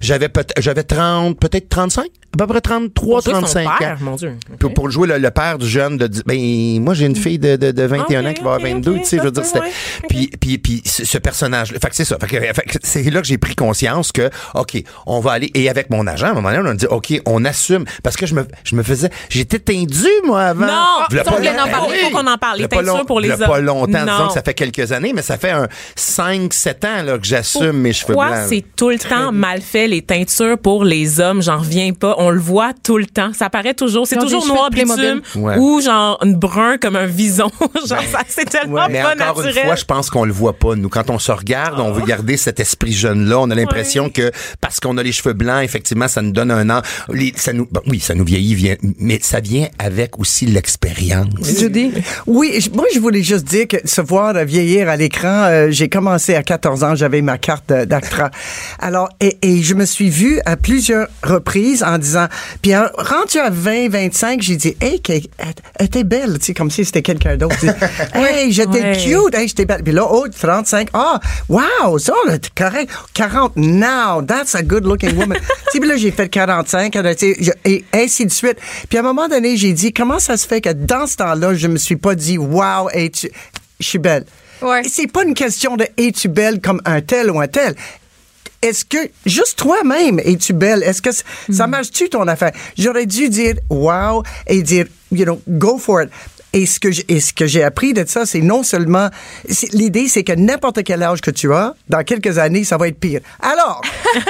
J'avais j'avais 30, peut-être 35, à peu près 33, Pour jouer son 35 père, ans. mon Dieu. Pour, pour jouer le, le père du jeune de ben moi j'ai une fille de, de, de 21 ans qui va avoir ok, 22 ok, tu sais je veux dire c'était puis puis puis ce ce personnage fait que c'est ça fait que, fait que c'est là que j'ai pris conscience que OK on va aller et avec mon agent à un moment donné on a dit OK on assume parce que je me je me faisais j'étais tendu moi avant Non, V'là ça, on voulait long- en parler, Ben faut qu'on en parle. Les teintures long- pour les v'là pas hommes. longtemps Non. disons que ça fait quelques années mais ça fait un 5 7 ans là que j'assume mes cheveux Pourquoi blancs c'est tout le temps mal fait les teintures pour les hommes? J'en reviens pas. On le voit tout le temps. Ça paraît toujours. C'est toujours noir bitume Ouais. ou genre brun comme un vison. genre ça c'est tellement Mais pas encore naturel. une fois, je pense qu'on le voit pas. Nous, quand on se regarde, on veut garder cet esprit jeune-là. On a l'impression que parce qu'on a les cheveux blancs, effectivement, ça nous donne un an. Les- ça nous, bon, oui, ça nous vieillit, vient, mais ça vient avec aussi l'expérience. Judy? Oui, moi, je voulais juste dire que se voir vieillir à l'écran, euh, j'ai commencé à 14 ans, j'avais ma carte euh, d'ACTRA. Alors, et, et je me suis vu à plusieurs reprises en disant, puis en- rendu à 20, 25, j'ai dit, hey, elle, elle était belle, tu sais, comme si c'était quelqu'un d'autre. Hey, j'étais Ouais. cute, hey, j'étais belle. Puis là, oh, 35, ah, wow, ça, correct. 40, now, that's a good looking woman. tu sais, là, j'ai fait 45, tu sais, je- et ainsi de suite. Puis à un moment donné, j'ai dit, comment ça se fait que dans ce temps-là, je me suis pas dit, wow, hey, tu, je suis belle? Ouais. C'est pas une question de es-tu belle comme un tel ou un tel. Est-ce que juste toi-même es-tu belle? Est-ce que ça marche-tu ton affaire? J'aurais dû dire wow et dire, you know, go for it. Et ce que j'ai, et ce que j'ai appris de ça, c'est non seulement, l'idée, c'est que n'importe quel âge que tu as, dans quelques années, ça va être pire. Alors,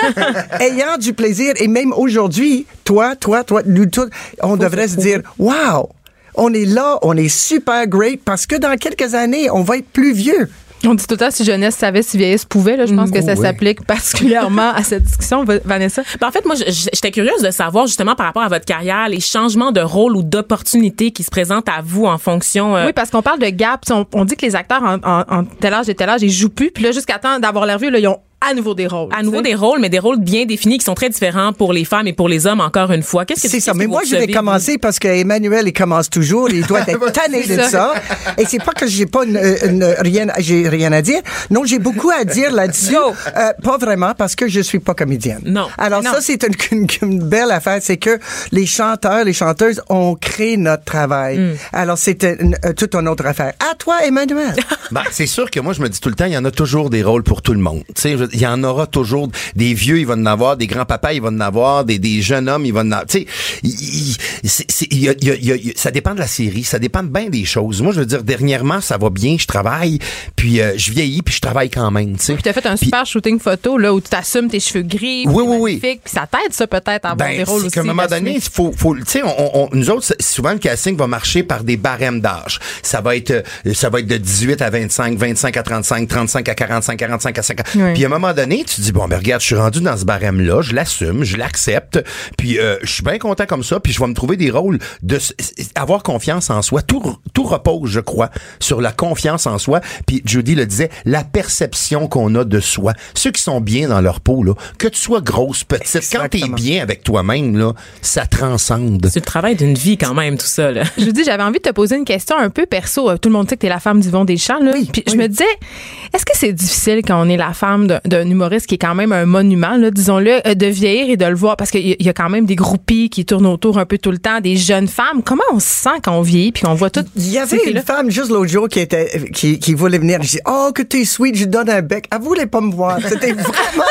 ayant du plaisir, et même aujourd'hui, toi, toi, toi, nous tous, on devrait se dire, wow, on est là, on est super great, parce que dans quelques années, on va être plus vieux. On dit tout le temps si jeunesse savait, si vieillesse pouvait. Là, je pense que ça oui. s'applique particulièrement à cette discussion. Va- Vanessa? Ben, en fait, moi, j'étais curieuse de savoir justement par rapport à votre carrière, les changements de rôle ou d'opportunités qui se présentent à vous en fonction. euh, Oui, parce qu'on parle de gap. On, on dit que les acteurs en, en- en tel âge et tel âge, ils jouent plus. Puis là, jusqu'à temps d'avoir l'air vieux, là, ils ont à nouveau des rôles. à nouveau des rôles, mais des rôles bien définis qui sont très différents pour les femmes et pour les hommes, encore une fois. Qu'est-ce que C'est ça. Mais moi, je vais commencer parce que Emmanuel, il commence toujours. Il doit être tanné de C'est ça. Et c'est pas que j'ai pas une- une- rien, j'ai rien à dire. Non, j'ai beaucoup à dire là-dessus. Euh, pas vraiment parce que je suis pas comédienne. Non. Alors Non. ça, c'est une, une- une belle affaire. C'est que les chanteurs, les chanteuses ont créé notre travail. Mm. Alors une- euh, toute une autre affaire. À toi, Emmanuel. Ben, c'est sûr que moi, je me dis tout le temps, il y en a toujours des rôles pour tout le monde. Tu sais, il y en aura toujours des vieux, il va en avoir, des grands-papas, il va en avoir, des, des jeunes hommes, il va en avoir. Tu sais, ça dépend de la série, ça dépend de bien des choses. Moi, je veux dire, dernièrement, ça va bien, je travaille, puis euh, je vieillis, puis je travaille quand même, tu t'as fait un Puis- super shooting photo là où tu t'assumes tes cheveux gris, Oui, oui, oui. magnifique, puis ça t'aide ça peut-être à avoir des Ben, rôles c'est aussi. qu'à un moment donné, il faut, faut, tu sais, on, on- nous autres, souvent le casting va marcher par des barèmes d'âge. Ça va être, euh, ça va être de 18 à 25, 25 à 35, 35 à 45, 45 à 50. Oui. Puis à un moment donné, tu dis bon, ben regarde, je suis rendu dans ce barème-là, je l'assume, je l'accepte, puis euh, je suis bien content comme ça, puis je vais me trouver des rôles de avoir confiance en soi. Tout, tout repose, je crois, sur la confiance en soi. Puis Judy le disait, la perception qu'on a de soi. Ceux qui sont bien dans leur peau, là, que tu sois grosse, petite, quand t'es Exactement. bien avec toi-même, là, ça transcende. C'est le travail d'une vie quand même, tout ça. Là. Je vous dis, j'avais envie de te poser une question un peu perso. Tout le monde sait que t'es la femme d'Yvon Deschamps. Là. Oui, Puis je me disais, est-ce que c'est difficile quand on est la femme d'un- humoriste qui est quand même un monument, disons-le, euh, de vieillir et de le voir? Parce qu'il y, a- quand même des groupies qui tournent autour un peu tout le temps, des jeunes femmes. Comment on se sent quand on vieillit puis qu'on voit tout Il y avait une femme juste l'autre jour qui était qui, qui voulait venir. Je dis oh que t'es sweet, je donne un bec. Elle voulait pas me voir. C'était vraiment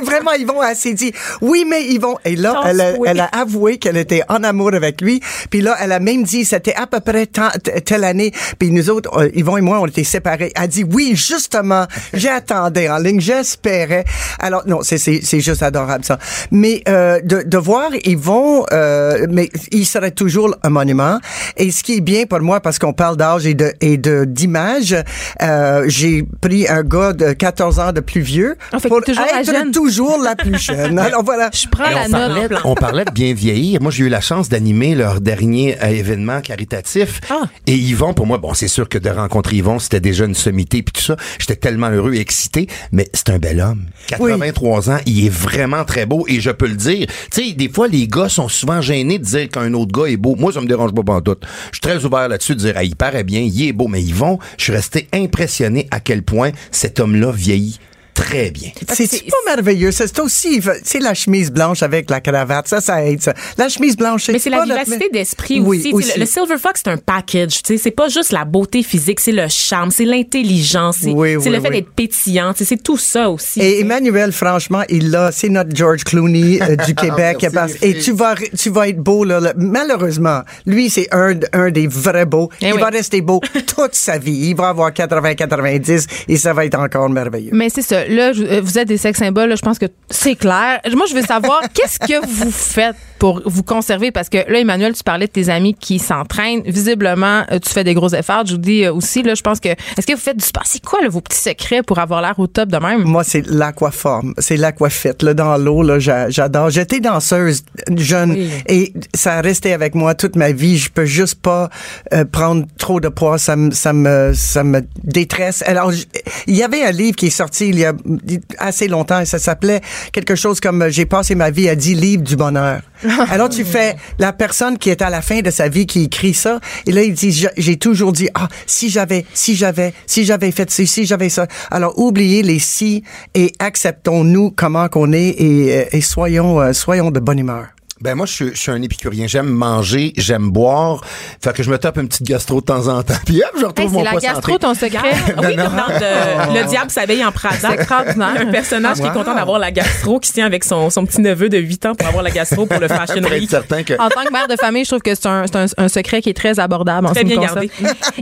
c'était vraiment Yvon. Elle s'est dit oui mais Yvon. Et là elle a, oui. elle a avoué qu'elle était en amour avec lui. Puis là elle a même dit c'était à peu près tant- telle année. Puis nous autres euh, Yvon et moi on était séparés. Elle a dit oui justement j'attendais en ligne j'espérais. Alors non c'est c'est c'est juste adorable ça. Mais euh, de de voir Yvon euh, mais il serait toujours un monument. Et ce qui est bien pour moi, parce qu'on parle d'âge et de et de d'image, euh, j'ai pris un gars de 14 ans de plus vieux Ah, fait pour toujours la être jeune. toujours la plus jeune. Alors voilà. Je prends la on, parlait, note. on parlait de bien vieillir. Moi, j'ai eu la chance d'animer leur dernier euh, événement caritatif. Ah. Et Yvon, pour moi, bon, c'est sûr que de rencontrer Yvon, c'était déjà une sommité puis tout ça. J'étais tellement heureux et excité, mais c'est un bel homme. 83 ans, il est vraiment très beau et je peux le dire. Tu sais, des fois, les gars sont souvent gênés de dire qu'un autre gars est beau. Moi, ça me dérange pas en tout. Je suis très ouvert là-dessus de dire, ah, il paraît bien, il est beau, mais Yvon, je suis resté impressionné à quel point cet homme-là vieillit très bien. C'est pas merveilleux? ça. C'est aussi, c'est la chemise blanche avec la cravate. Ça, ça aide, ça. La chemise blanche, Mais c'est la vivacité notre- d'esprit Oui, aussi. Le, le Silver Fox, c'est un package. Tu sais, c'est pas juste la beauté physique, c'est le charme, c'est l'intelligence, c'est Oui, c'est oui, le fait oui. d'être pétillant. C'est tout ça aussi. Et Emmanuel, franchement, il l'a, c'est notre George Clooney euh, du Québec. Merci, Parce- les et tu vas, tu vas être beau, là, là. Malheureusement, lui, c'est un, un des vrais beaux. Eh il oui. va rester beau toute sa vie. Il va avoir 80, 90 et ça va être encore merveilleux. Mais c'est ça. Là, euh, vous êtes des sex symboles. je pense que c'est clair. Moi, je veux savoir, qu'est-ce que vous faites? Pour vous conserver? Parce que là, Emmanuel, tu parlais de tes amis qui s'entraînent. Visiblement, euh, tu fais des gros efforts. Je vous dis euh, aussi, là, je pense que. Est-ce que vous faites du sport? C'est quoi, là, vos petits secrets pour avoir l'air au top de même? Moi, c'est l'aquaforme. C'est l'aquafit. Là, dans l'eau, là, j'a- j'adore. J'étais danseuse jeune et ça a resté avec moi toute ma vie. Je peux juste pas euh, prendre trop de poids. Ça me, ça me, ça me détresse. Alors, il y avait un livre qui est sorti il y a assez longtemps et ça s'appelait quelque chose comme J'ai passé ma vie à 10 livres du bonheur. Alors, tu fais la personne qui est à la fin de sa vie qui écrit ça et là, il dit, J'ai- toujours dit, ah, si j'avais, si j'avais, si j'avais fait ci, si j'avais ça. Alors, oubliez les si et acceptons-nous comment qu'on est et, euh, et soyons, euh, soyons de bonne humeur. Ben moi, je suis, je suis un épicurien. J'aime manger, j'aime boire. Fait que je me tape une petite gastro de temps en temps. Puis hop, je Hey, retrouve c'est mon la poids gastro, santé. ton secret. oui, comme dans de- Le diable s'habille en Prada. C'est extraordinaire. Un personnage qui est content d'avoir la gastro, qui se tient avec son, son petit neveu de 8 ans pour avoir la gastro pour le Fashion Pour être Week. certain que... En tant que mère de famille, je trouve que c'est un, c'est un, un secret qui est très abordable en Très me bien gardé.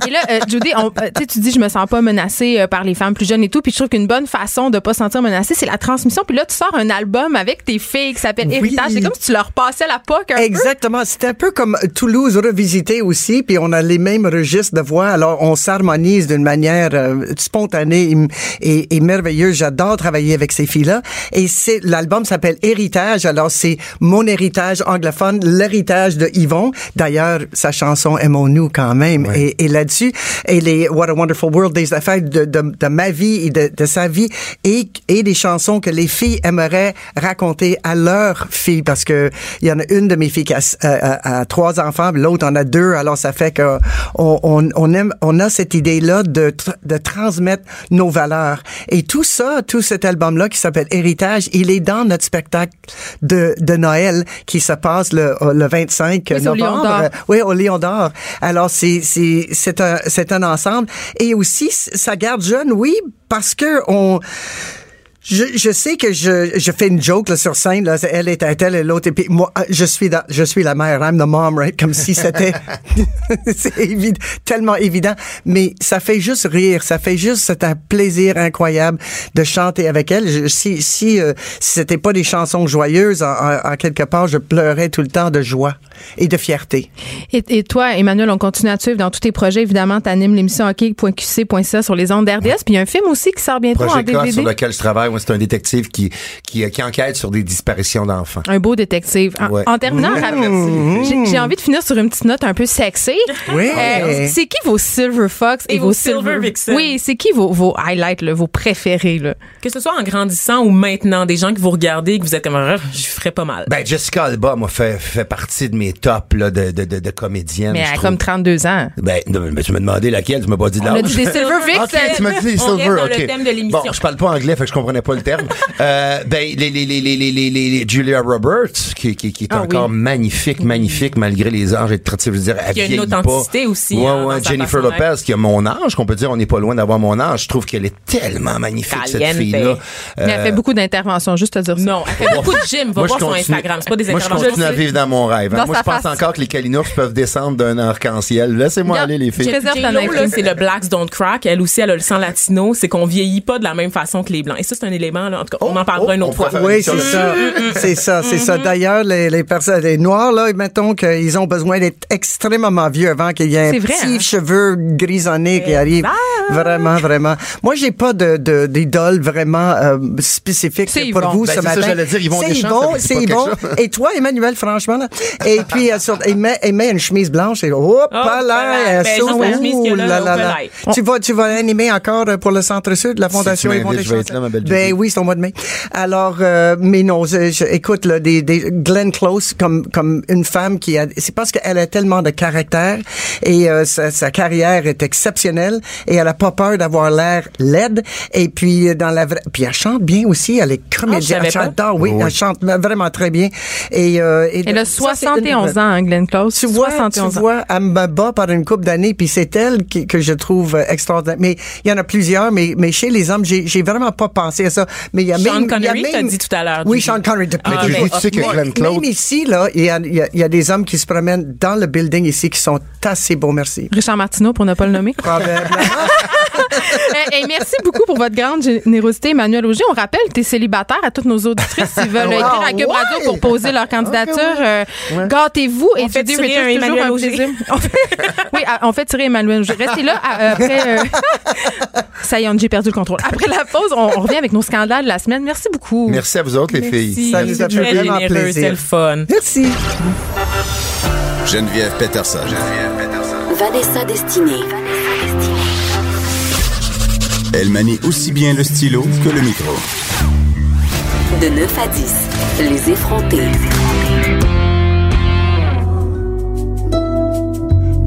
Et là, euh, Judy, on- euh, tu dis je me sens pas menacée euh, par les femmes plus jeunes et tout, puis je trouve qu'une bonne façon de pas se sentir menacée, c'est la transmission. Puis là, tu sors un album avec tes filles qui s'appelle Oui. Héritage. C'est comme si tu leur passais la POC un peu. Exactement. C'est un peu comme Toulouse revisité aussi, puis on a les mêmes registres de voix. Alors, on s'harmonise d'une manière euh, spontanée et, et- et merveilleuse. J'adore travailler avec ces filles-là. Et c'est l'album s'appelle Héritage. Alors, c'est mon héritage anglophone, l'héritage de Yvon. D'ailleurs, sa chanson Aimons-nous quand même. Et, et là-dessus, et les What a Wonderful World, des affaires de, de, de ma vie et de, de sa vie, et, et des chansons que les filles aimeraient raconter à leurs filles, parce que il y en a une de mes filles qui a, a- a trois enfants, l'autre en a deux, alors ça fait que on, on, aime, on a cette idée-là de, de transmettre nos valeurs. Et tout ça, tout cet album-là qui s'appelle Héritage, il est dans notre spectacle de, de Noël qui se passe le, le 25 Oui, c'est au Lion novembre. d'Or. Euh, oui, au Lion d'Or. Alors, c'est, c'est, c'est un, c'est un ensemble. Et aussi, ça garde jeune, oui, parce que on, je, je sais que je, je fais une joke là, sur scène, là, elle est à telle et l'autre, et puis moi, euh, je suis, dans- je suis la mère, I'm the mom, right? Comme si c'était c'est évident, tellement évident, mais ça fait juste rire, ça fait juste, c'est un plaisir incroyable de chanter avec elle. Je- si si, euh, si c'était pas des chansons joyeuses, en, en- en quelque part, je pleurais tout le temps de joie et de fierté. Et, et toi, Emmanuel, on continue à te suivre dans tous tes projets. Évidemment, tu animes l'émission hockey.qc.ca sur les ondes d'RDS. Puis il y a un film aussi qui sort bientôt en Projet DVD. sur lequel je travaille, c'est un détective qui, qui, qui enquête sur des disparitions d'enfants. Un beau détective. En, Ouais. en terminant, j'ai- j'ai envie de finir sur une petite note un peu sexy. Oui. Euh, c'est qui vos Silver Fox et, Et vos vos Silver Vixen? Oui, c'est qui vos, vos highlights, là, vos préférés? Là? Que ce soit en grandissant ou maintenant, des gens que vous regardez et que vous êtes comme, Ah, je ferais pas mal. Ben, Jessica Alba, moi, fait, fait partie de mes tops, là, de, de, de, de comédienne. Mais elle a trouve. comme 32 ans. Ben, mais tu m'as demandé laquelle, tu m'as pas dit de On a l'âge. dit des Silver Vixen. Ok, tu m'as dit les Silver, dans le ok. thème de l'émission. Bon, je parle pas anglais, fait que je comprenais pas le terme. euh, ben, les, les, les, les, les, les, les- les Julia Roberts, qui, qui, qui est Ah encore oui. magnifique, magnifique, malgré les âges et je veux dire, elle Qui a une vieillit pas. authenticité aussi, Ouais, hein, ouais, Jennifer. Lopez, qui a mon âge, qu'on peut dire, on n'est pas loin d'avoir mon âge. Je trouve qu'elle est tellement magnifique, cette Caliente. fille-là. Mais elle fait beaucoup d'interventions, juste te dire ça. Non, elle fait beaucoup de gym. Va Moi, je voir son continue- Instagram. C'est pas des Moi, je interventions. continue à vivre dans mon rêve. hein. Dans Moi, je pense face. encore que les Kalinours peuvent descendre d'un arc-en-ciel. Laissez-moi aller, les filles. C'est le Blacks Don't Crack. Elle aussi, elle a le sang latino. C'est qu'on vieillit pas de la même façon que les Blancs. Et ça, c'est un élément, là. En tout cas, on en parlera oh, une autre on fois. Oui, c'est ça. C'est ça, c'est ça. D'ailleurs, les, les personnes, les Noirs, là, mettons qu'ils ont besoin d'être extrêmement vieux avant qu'il y ait un petit hein? cheveu grisonné qui arrive. Vraiment, vraiment. Moi, j'ai pas de, de, d'idole vraiment euh, spécifique pour Yvon. vous Ben, ce c'est ça, matin. j'allais dire, Yvon c'est Deschamps, Yvon, c'est Yvon. Et toi, Emmanuel, franchement, là. Et puis, euh, sur- il, met, il met une chemise blanche et hop, là, là, ben, elle là, Ouh là au là là. palais. Tu vas, tu vas animer encore euh, pour le Centre-Sud, la Fondation Yvon m'invites, je vais Deschamps? être là, ma belle Ben oui, c'est au mois de mai. Alors, euh, mais non, je- je- écoute, là, des, des Glenn Close comme comme une femme qui a, c'est parce qu'elle a tellement de caractère et euh, sa, sa carrière est exceptionnelle et elle a pas peur d'avoir l'air laide et puis euh, dans la vraie, puis elle chante bien aussi, elle est comédienne, Ah, elle chante, pas. ah oui, Oui. elle chante vraiment très bien et, euh, et Elle a ça, c'est une- 71 ans, hein, Glenn Close? tu vois, tu 71 ans. vois, elle me bat par une couple d'années, puis c'est elle qui- que je trouve euh, extraordinaire. Mais il y en a plusieurs, mais, mais chez les hommes, j'ai j'ai vraiment pas pensé à ça. Mais il y a Sean même, il y a Connery, même- t'as dit tout à l'heure, Oui. Sean Connery. de- Ah, Mais tu sais que Glenn Claude, Même ici, là, il y a, il y a- y a des hommes qui se promènent dans le building ici qui sont assez beaux, merci. Richard Martineau, pour ne pas le nommer. Probablement. Eh, eh, merci beaucoup pour votre grande générosité, Emmanuel Auger. On rappelle que tu es célibataire à toutes nos auditrices s'ils veulent écrire à Cube ouais. Radio pour poser leur candidature. euh, Gâtez-vous et fait Judy tirer un toujours Emmanuel un Auger. plaisir. On fait- oui, on fait tirer Emmanuel Auger. Restez là. à- après, euh, ça y est, on- j'ai perdu le contrôle. Après la pause, on, on revient avec nos scandales de la semaine. Merci beaucoup. Merci à vous autres, les filles. Ça nous a fait Très vraiment généreux, plaisir. c'est le fun. Merci. Geneviève Peterson. Geneviève Peterson. Vanessa Destinée. Elle manie aussi bien le stylo que le micro. De 9 à 10, les effrontés.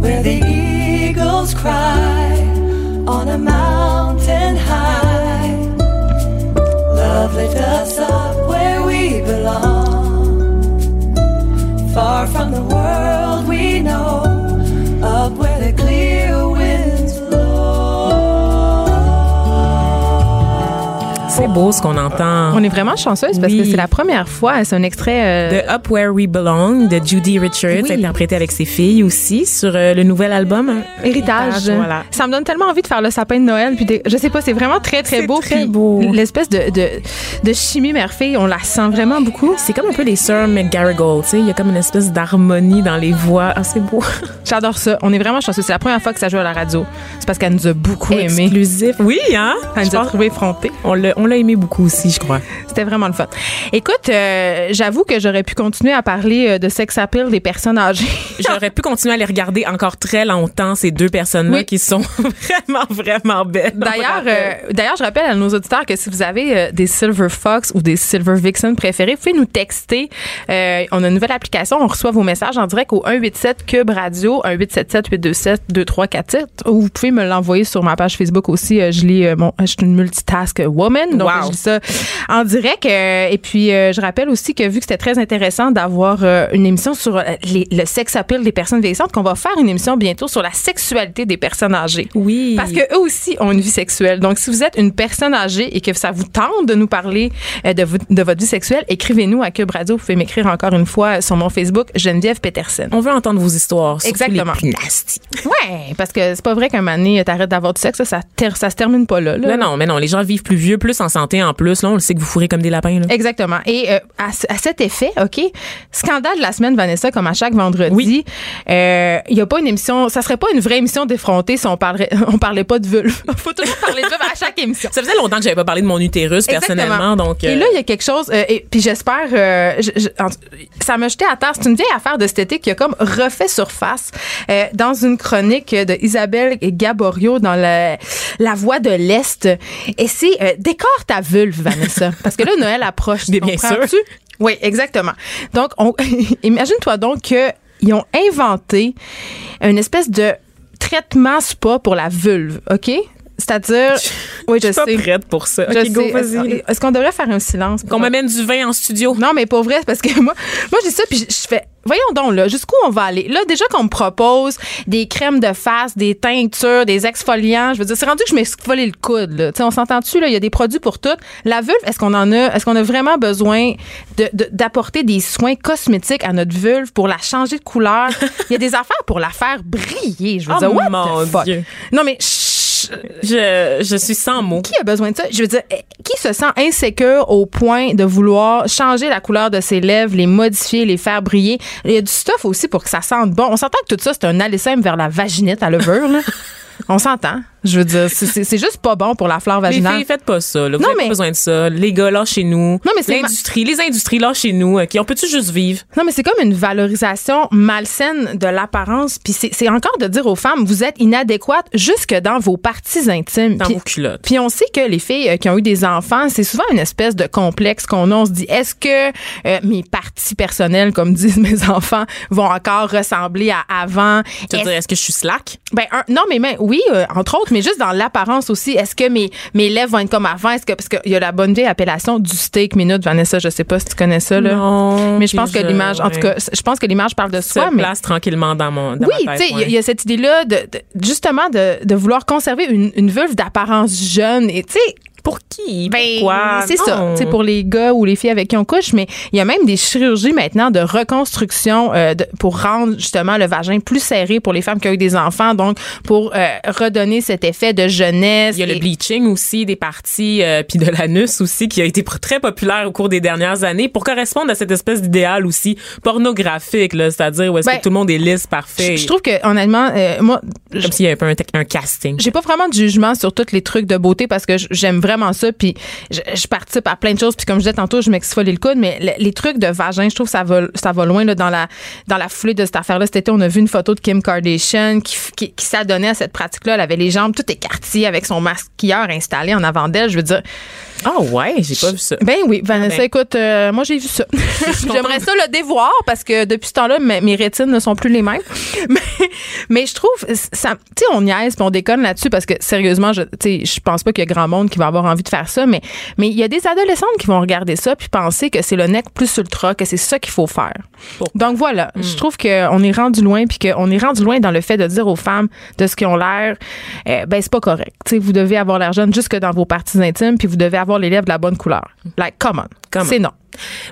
where the eagles cry on a mountain high. Love lift us up where we belong, far from the world we know, C'est beau ce qu'on entend. On est vraiment chanceuse parce Oui. que c'est la première fois. C'est un extrait. euh, De Up Where We Belong de Judy Richards, Oui. interprété avec ses filles aussi sur euh, le nouvel album hein, Héritage. Voilà. Ça me donne tellement envie de faire le sapin de Noël. Puis des- je sais pas, c'est vraiment très, très beau. très beau. L'espèce de, de, de chimie mère-fille, on la sent vraiment beaucoup. C'est comme un peu les sœurs McGarrigle, tu sais, il y a comme une espèce d'harmonie dans les voix. Ah, c'est beau. J'adore ça. On est vraiment chanceux. C'est la première fois que ça joue à la radio. C'est parce qu'elle nous a beaucoup aimé. Exclusif. Oui, hein? Elle nous a trouvé effrontés. On l'a, on l'a aimé beaucoup aussi, je crois. C'était vraiment le fun. Écoute, euh, j'avoue que j'aurais pu continuer à parler euh, de sex appeal des personnes âgées. J'aurais pu continuer à les regarder encore très longtemps, ces deux personnes-là Oui. qui sont vraiment, vraiment belles. D'ailleurs, euh, d'ailleurs, je rappelle à nos auditeurs que si vous avez euh, des Silver Fox ou des Silver Vixen préférés, vous pouvez nous texter. On a une nouvelle application. On reçoit vos messages en direct au 187 Cube Radio, 1877 827 2347. Ou vous pouvez me l'envoyer sur ma page Facebook aussi. Je lis mon, je suis une multitask woman, donc Wow. je lis ça en direct. Euh, et puis, euh, je rappelle aussi que vu que c'était très intéressant d'avoir euh, une émission sur euh, les- le sex appeal des personnes vieillissantes, qu'on va faire une émission bientôt sur la sexualité des personnes âgées. Oui. Parce que eux aussi ont une vie sexuelle. Donc, si vous êtes une personne âgée et que ça vous tente de nous parler de, vo- de votre vie sexuelle, écrivez-nous à Cube Radio. Vous pouvez m'écrire encore une fois sur mon Facebook, Geneviève Peterson. On veut entendre vos histoires. Exactement. Les. Ouais, parce que c'est pas vrai qu'un donné, t'arrêtes d'avoir du sexe, ça, ça se termine pas là. là. Non, non, mais non, les gens vivent plus vieux, plus en santé en plus. Là, on le sait que vous fourrez comme des lapins. Là. Exactement. Et euh, à, à cet effet, OK, scandale de la semaine, Vanessa, comme à chaque vendredi, Oui. euh, il y a pas une émission, ça serait pas une vraie émission d'effronter si on parlerait, on parlait pas de vulve. Faut toujours parler de vulve à chaque émission. Ça faisait longtemps que j'avais pas parlé de mon utérus personnellement, donc. Et euh, là, il y a quelque chose, euh, et puis j'espère, euh, je- je- en- ça m'a jeté à terre. C'est une vieille affaire de cet été qui a comme refait surface euh, dans une chronique de Isabelle Gaborio dans la, la Voix de l'Est. Et c'est euh, ta vulve, Vanessa. Parce que là, Noël approche. Bien, bien sûr. Oui, exactement. Donc, on, imagine-toi donc qu'ils ont inventé une espèce de traitement spa pour la vulve, OK? C'est-à-dire, oui, je, je suis pas sais. prête pour ça. Je Ok, go, vas-y. Est-ce qu'on devrait faire un silence? Qu'on m'amène du vin en studio. Non, mais pas vrai, parce que moi, moi j'ai ça, puis je fais. Voyons donc, là, jusqu'où on va aller? Là, déjà qu'on me propose des crèmes de face, des teintures, des exfoliants, je veux dire, c'est rendu que je m'exfolie le coude, là. Tu sais, on s'entend-tu, là? Il y a des produits pour tout. La vulve, est-ce qu'on en a, est-ce qu'on a vraiment besoin de- de- d'apporter des soins cosmétiques à notre vulve pour la changer de couleur? Il y a des affaires pour la faire briller. Je veux Oh, dire, what mon the fuck? Dieu. Non, mais Je, je suis sans mots. qui a besoin de ça? Je veux dire, eh, qui se sent insécure au point de vouloir changer la couleur de ses lèvres, les modifier, les faire briller? Il y a du stuff aussi pour que ça sente bon. On s'entend que tout ça, c'est un allésème vers la vaginette à levure, là. On s'entend. Je veux dire, c'est- juste pas bon pour la flore Les vaginale. filles, faites pas ça. Là. Vous Non, avez mais- pas besoin de ça. Les gars, là, chez nous. Non, mais L'industrie, les industries, là, chez nous. OK, on peut-tu juste vivre? Non, mais c'est comme une valorisation malsaine de l'apparence. Puis c'est encore de dire aux femmes, vous êtes inadéquates jusque dans vos parties intimes. Dans Puis- vos culottes. Puis on sait que les filles euh, qui ont eu des enfants, c'est souvent une espèce de complexe qu'on a. On se dit, est-ce que euh, mes parties personnelles, comme disent mes enfants, vont encore ressembler à avant? Tu veux Est-ce- dire, est-ce que je suis slack? ben un- non mais, mais oui euh, entre autres mais juste dans l'apparence aussi est-ce que mes mes lèvres vont être comme avant? Est-ce que parce qu'il y a la bonne vieille appellation du steak minute Vanessa je sais pas si tu connais ça là Non, mais je pense que l'image en tout cas je pense que l'image parle de Se soi mais place tranquillement dans mon dans oui, tu sais, il y a- ouais. il y, a cette idée-là de, de- justement de, de vouloir conserver une, une vulve d'apparence jeune. Et tu sais, Pour qui? Ben, Pourquoi? c'est ça. C'est pour les gars ou les filles avec qui on couche, mais il y a même des chirurgies maintenant de reconstruction euh, de- pour rendre justement le vagin plus serré pour les femmes qui ont eu des enfants, donc pour euh, redonner cet effet de jeunesse. Il y a le bleaching aussi des parties euh, puis de l'anus aussi qui a été très populaire au cours des dernières années pour correspondre à cette espèce d'idéal aussi pornographique là, c'est-à-dire où est-ce Ben, que tout le monde est lisse parfait. Je, je trouve que honnêtement, euh, moi, je- comme s'il y avait un peu un, casting. j'ai pas vraiment de jugement sur tous les trucs de beauté parce que j'aime vraiment ça puis je, participe à plein de choses puis comme je disais tantôt je m'exfolie le coude mais le- les trucs de vagin je trouve que ça va ça va loin là, dans la dans la foulée de cette affaire là cet été on a vu une photo de Kim Kardashian qui, qui, qui s'adonnait à cette pratique là elle avait les jambes toutes écartillées avec son maquilleur installé en avant d'elle. Je veux dire Ah ouais, j'ai pas vu ça. ben oui Vanessa ben. écoute euh, moi j'ai vu ça. J'aimerais ça le dévoir parce que depuis ce temps-là mes, rétines ne sont plus les mêmes. Mais, mais je trouve ça tu sais on niaise puis on déconne là-dessus parce que sérieusement je tu sais je pense pas qu'il y a grand monde qui va avoir envie de faire ça mais mais il y a des adolescentes qui vont regarder ça puis penser que c'est le nec plus ultra que c'est ça qu'il faut faire. Donc voilà je trouve qu'on est rendu loin puis qu'on est rendu loin dans le fait de dire aux femmes de ce qu'ils ont l'air euh, ben c'est pas correct. Tu sais vous devez avoir l'air jeune jusque dans vos parties intimes puis vous devez avoir les lèvres de la bonne couleur like Come on. C'est non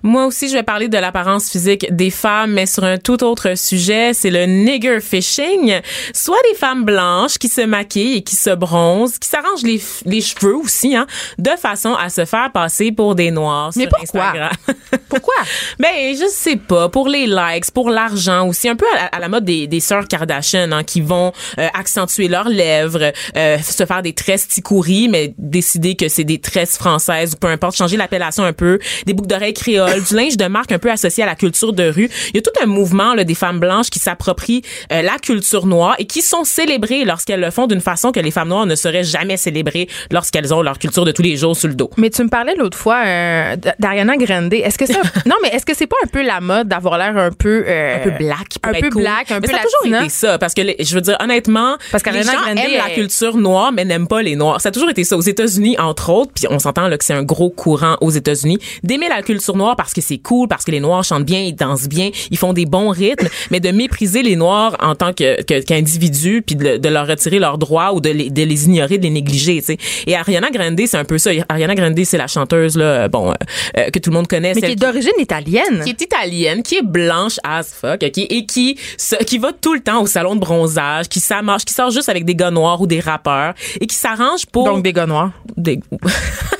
Moi aussi, je vais parler de l'apparence physique des femmes, mais sur un tout autre sujet, c'est le nigger fishing. Soit des femmes blanches qui se maquillent et qui se bronzent, qui s'arrangent les, cheveux aussi, hein, de façon à se faire passer pour des noirs Mais sur pourquoi? Instagram. pourquoi? Ben, je sais pas. Pour les likes, pour l'argent aussi. Un peu à, à la mode des, des sœurs Kardashian, hein, qui vont euh, accentuer leurs lèvres, euh, se faire des tresses ticouri, mais décider que c'est des tresses françaises ou peu importe, changer l'appellation un peu, des boucles d'oreilles créoles, du linge de marque un peu associé à la culture de rue. Il y a tout un mouvement là, des femmes blanches qui s'approprient euh, la culture noire et qui sont célébrées lorsqu'elles le font d'une façon que les femmes noires ne seraient jamais célébrées lorsqu'elles ont leur culture de tous les jours sur le dos. Mais tu me parlais l'autre fois euh, d'Ariana Grande. Est-ce que ça Non, mais est-ce que c'est pas un peu la mode d'avoir l'air un peu euh, un peu black un peu cool. black, un mais peu ça a toujours été ça parce que les- je veux dire honnêtement Parce les gens Grande aiment la culture noire mais n'aiment pas les noirs. Ça a toujours été ça aux États-Unis entre autres, puis on s'entend là que c'est un gros courant aux États-Unis d'aimer la culture noire parce que c'est cool, parce que les noirs chantent bien, ils dansent bien, ils font des bons rythmes, mais de mépriser les noirs en tant que que- qu'individus puis de, de leur retirer leurs droits ou de les, de les ignorer, de les négliger, tu sais. Et Ariana Grande, c'est un peu ça. Ariana Grande, c'est la chanteuse là euh, bon euh, euh, que tout le monde connaît, Mais qui est d'origine italienne. qui est italienne, qui est blanche as fuck, ok, et qui se- qui va tout le temps au salon de bronzage, qui s'amarche, qui sort juste avec des gars noirs ou des rappeurs et qui s'arrange pour Donc des gars noirs. des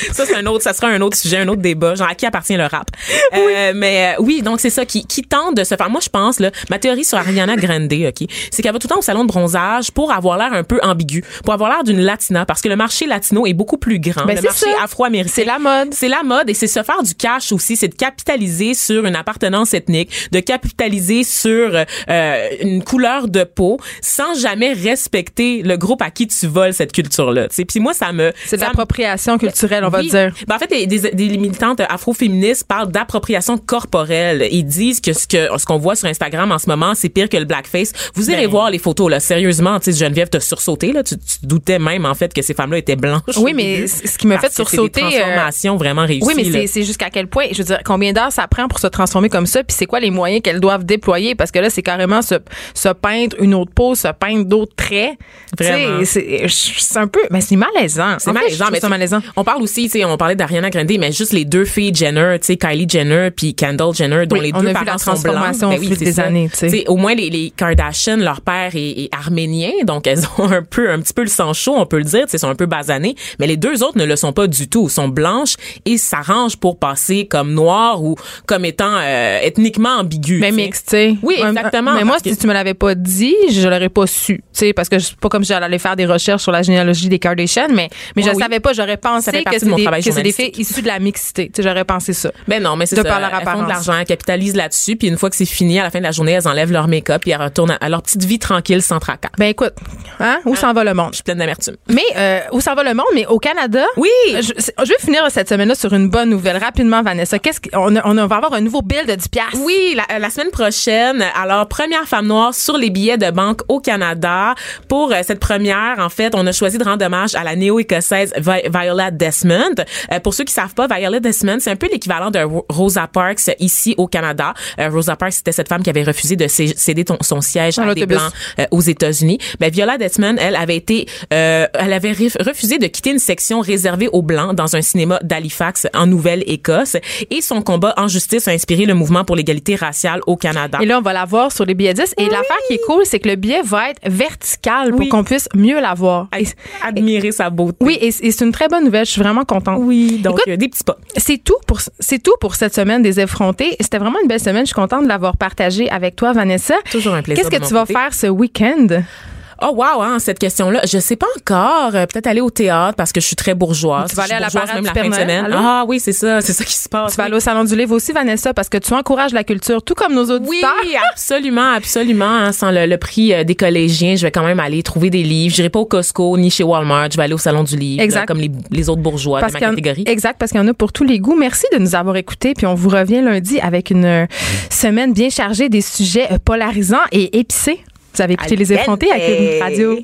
ça c'est un autre ça sera un autre sujet un autre débat genre à qui appartient le rap. Euh, mais euh, oui donc c'est ça qui qui tente de se faire. Moi je pense là ma théorie sur Ariana Grande ok c'est qu'elle va tout le temps au salon de bronzage pour avoir l'air un peu ambigu pour avoir l'air d'une latina parce que le marché latino est beaucoup plus grand. Ben, le marché afro-américain C'est la mode. c'est la mode et c'est se faire du cash aussi, c'est de capitaliser sur une appartenance ethnique, de capitaliser sur euh, une couleur de peau sans jamais respecter le groupe à qui tu voles cette culture-là. Puis moi, ça me... C'est de l'appropriation culturelle, on va oui. dire. Ben, en fait, des, des, des militantes afro-féministes parlent d'appropriation corporelle. Ils disent que ce que ce qu'on voit sur Instagram en ce moment, c'est pire que le blackface. Vous irez Ben. voir les photos là. Sérieusement, tu sais, Geneviève t'a sursauté là. Tu, tu doutais même en fait que ces femmes-là étaient blanches. Oui, mais ce qui m'a fait sursauter, C'est euh, des transformations vraiment réussies. Oui, mais c'est- jusqu'à quel point, je veux dire, combien d'heures ça prend pour se transformer comme ça, puis c'est quoi les moyens qu'elles doivent déployer, parce que là, c'est carrément se, se peindre une autre peau, se peindre d'autres traits. Vraiment. C'est un peu, mais c'est malaisant. C'est fait, malaisant, trouve mais ça malaisant. On parle aussi, tu sais, on parlait d'Ariana Grande, mais juste les deux filles Jenner, tu sais, Kylie Jenner puis Kendall Jenner, dont Oui, les on deux a vu parents blancs. transformation au Ben oui, des ça. années, tu sais. au moins les, les Kardashian, leur père est, est arménien, donc elles ont un peu, un petit peu le sang chaud, on peut le dire, tu sais, sont un peu basanées, mais les deux autres ne le sont pas du tout, sont blanches et s'arrangent pour passer comme noires ou comme étant euh, ethniquement ambiguës. Mais tu sais. mix, tu sais. Oui, exactement, Mais moi, si tu me l'avais pas dit, je l'aurais pas su. Tu sais, parce que c'est pas comme si j'allais faire des recherches sur la généalogie des Kardashian, mais, mais Ouais, je oui. savais pas, j'aurais pensé que mon des, travail que c'est des journalistique. issues de la mixité. Tu sais, j'aurais pensé ça. Ben non, mais c'est De ça. par leur elles font de l'argent, elles capitalisent là-dessus, puis une fois que c'est fini, à la fin de la journée, elles enlèvent leur make-up et elles retournent à leur petite vie tranquille sans tracas. Ben écoute, hein, où s'en va le monde? Je suis pleine d'amertume. Mais euh, où s'en va le monde? Mais au Canada, Oui. je, je vais finir cette semaine-là sur une bonne nouvelle. Rapidement, Vanessa, qu'est-ce qu'on on, va avoir un nouveau bill de 10 piastres. Oui, la, la semaine prochaine, alors première femme noire sur les billets de banque au Canada. Pour euh, cette première, en fait, on a choisi de rendre hommage à la néo-écossaise Vi- Viola Desmond. Desmond. Euh, pour ceux qui savent pas, Viola Desmond, c'est un peu l'équivalent de Ro- Rosa Parks ici au Canada. Euh, Rosa Parks, c'était cette femme qui avait refusé de cé- céder ton- son siège Dans à des blancs euh, aux États-Unis. Ben Viola Desmond, elle avait été, euh, elle avait ref- refusé de quitter une section réservée aux blancs dans un cinéma d'Halifax en Nouvelle-Écosse. Et son combat en justice a inspiré le mouvement pour l'égalité raciale au Canada. Et là, on va la voir sur les billets 10. Et l'affaire qui est cool, c'est que le billet va être vertical pour Oui. qu'on puisse mieux la voir. Et- Admirer sa beauté. oui, et, et c'est une très bonne nouvelle. Je suis vraiment contente. Oui, donc Écoute, euh, des petits pas. C'est tout pour c'est tout pour cette semaine des effrontés. C'était vraiment une belle semaine. Je suis contente de l'avoir partagée avec toi, Vanessa. Toujours un plaisir Qu'est-ce que tu vas côté. faire ce week-end? Oh wow, hein, cette question-là, je sais pas encore. Euh, Peut-être aller au théâtre parce que je suis très bourgeoise. Tu vas aller à la parade même la fin de semaine. allô? Ah oui, c'est ça, c'est ça qui se passe. Tu vas aller au salon du livre aussi, Vanessa, parce que tu encourages la culture, tout comme nos Oui, auditeurs. absolument, absolument. hein, sans le, le prix euh, des collégiens, je vais quand même aller trouver des livres. J'irai pas au Costco ni chez Walmart. Je vais aller au salon du livre, Exact. là, comme les, les autres bourgeois Parce de ma en- catégorie. Exact, parce qu'il y en a pour tous les goûts. Merci de nous avoir écoutés. Puis on vous revient lundi avec une euh, semaine bien chargée des sujets polarisants et épicés. Vous avez écouté Les Effrontés avec une radio.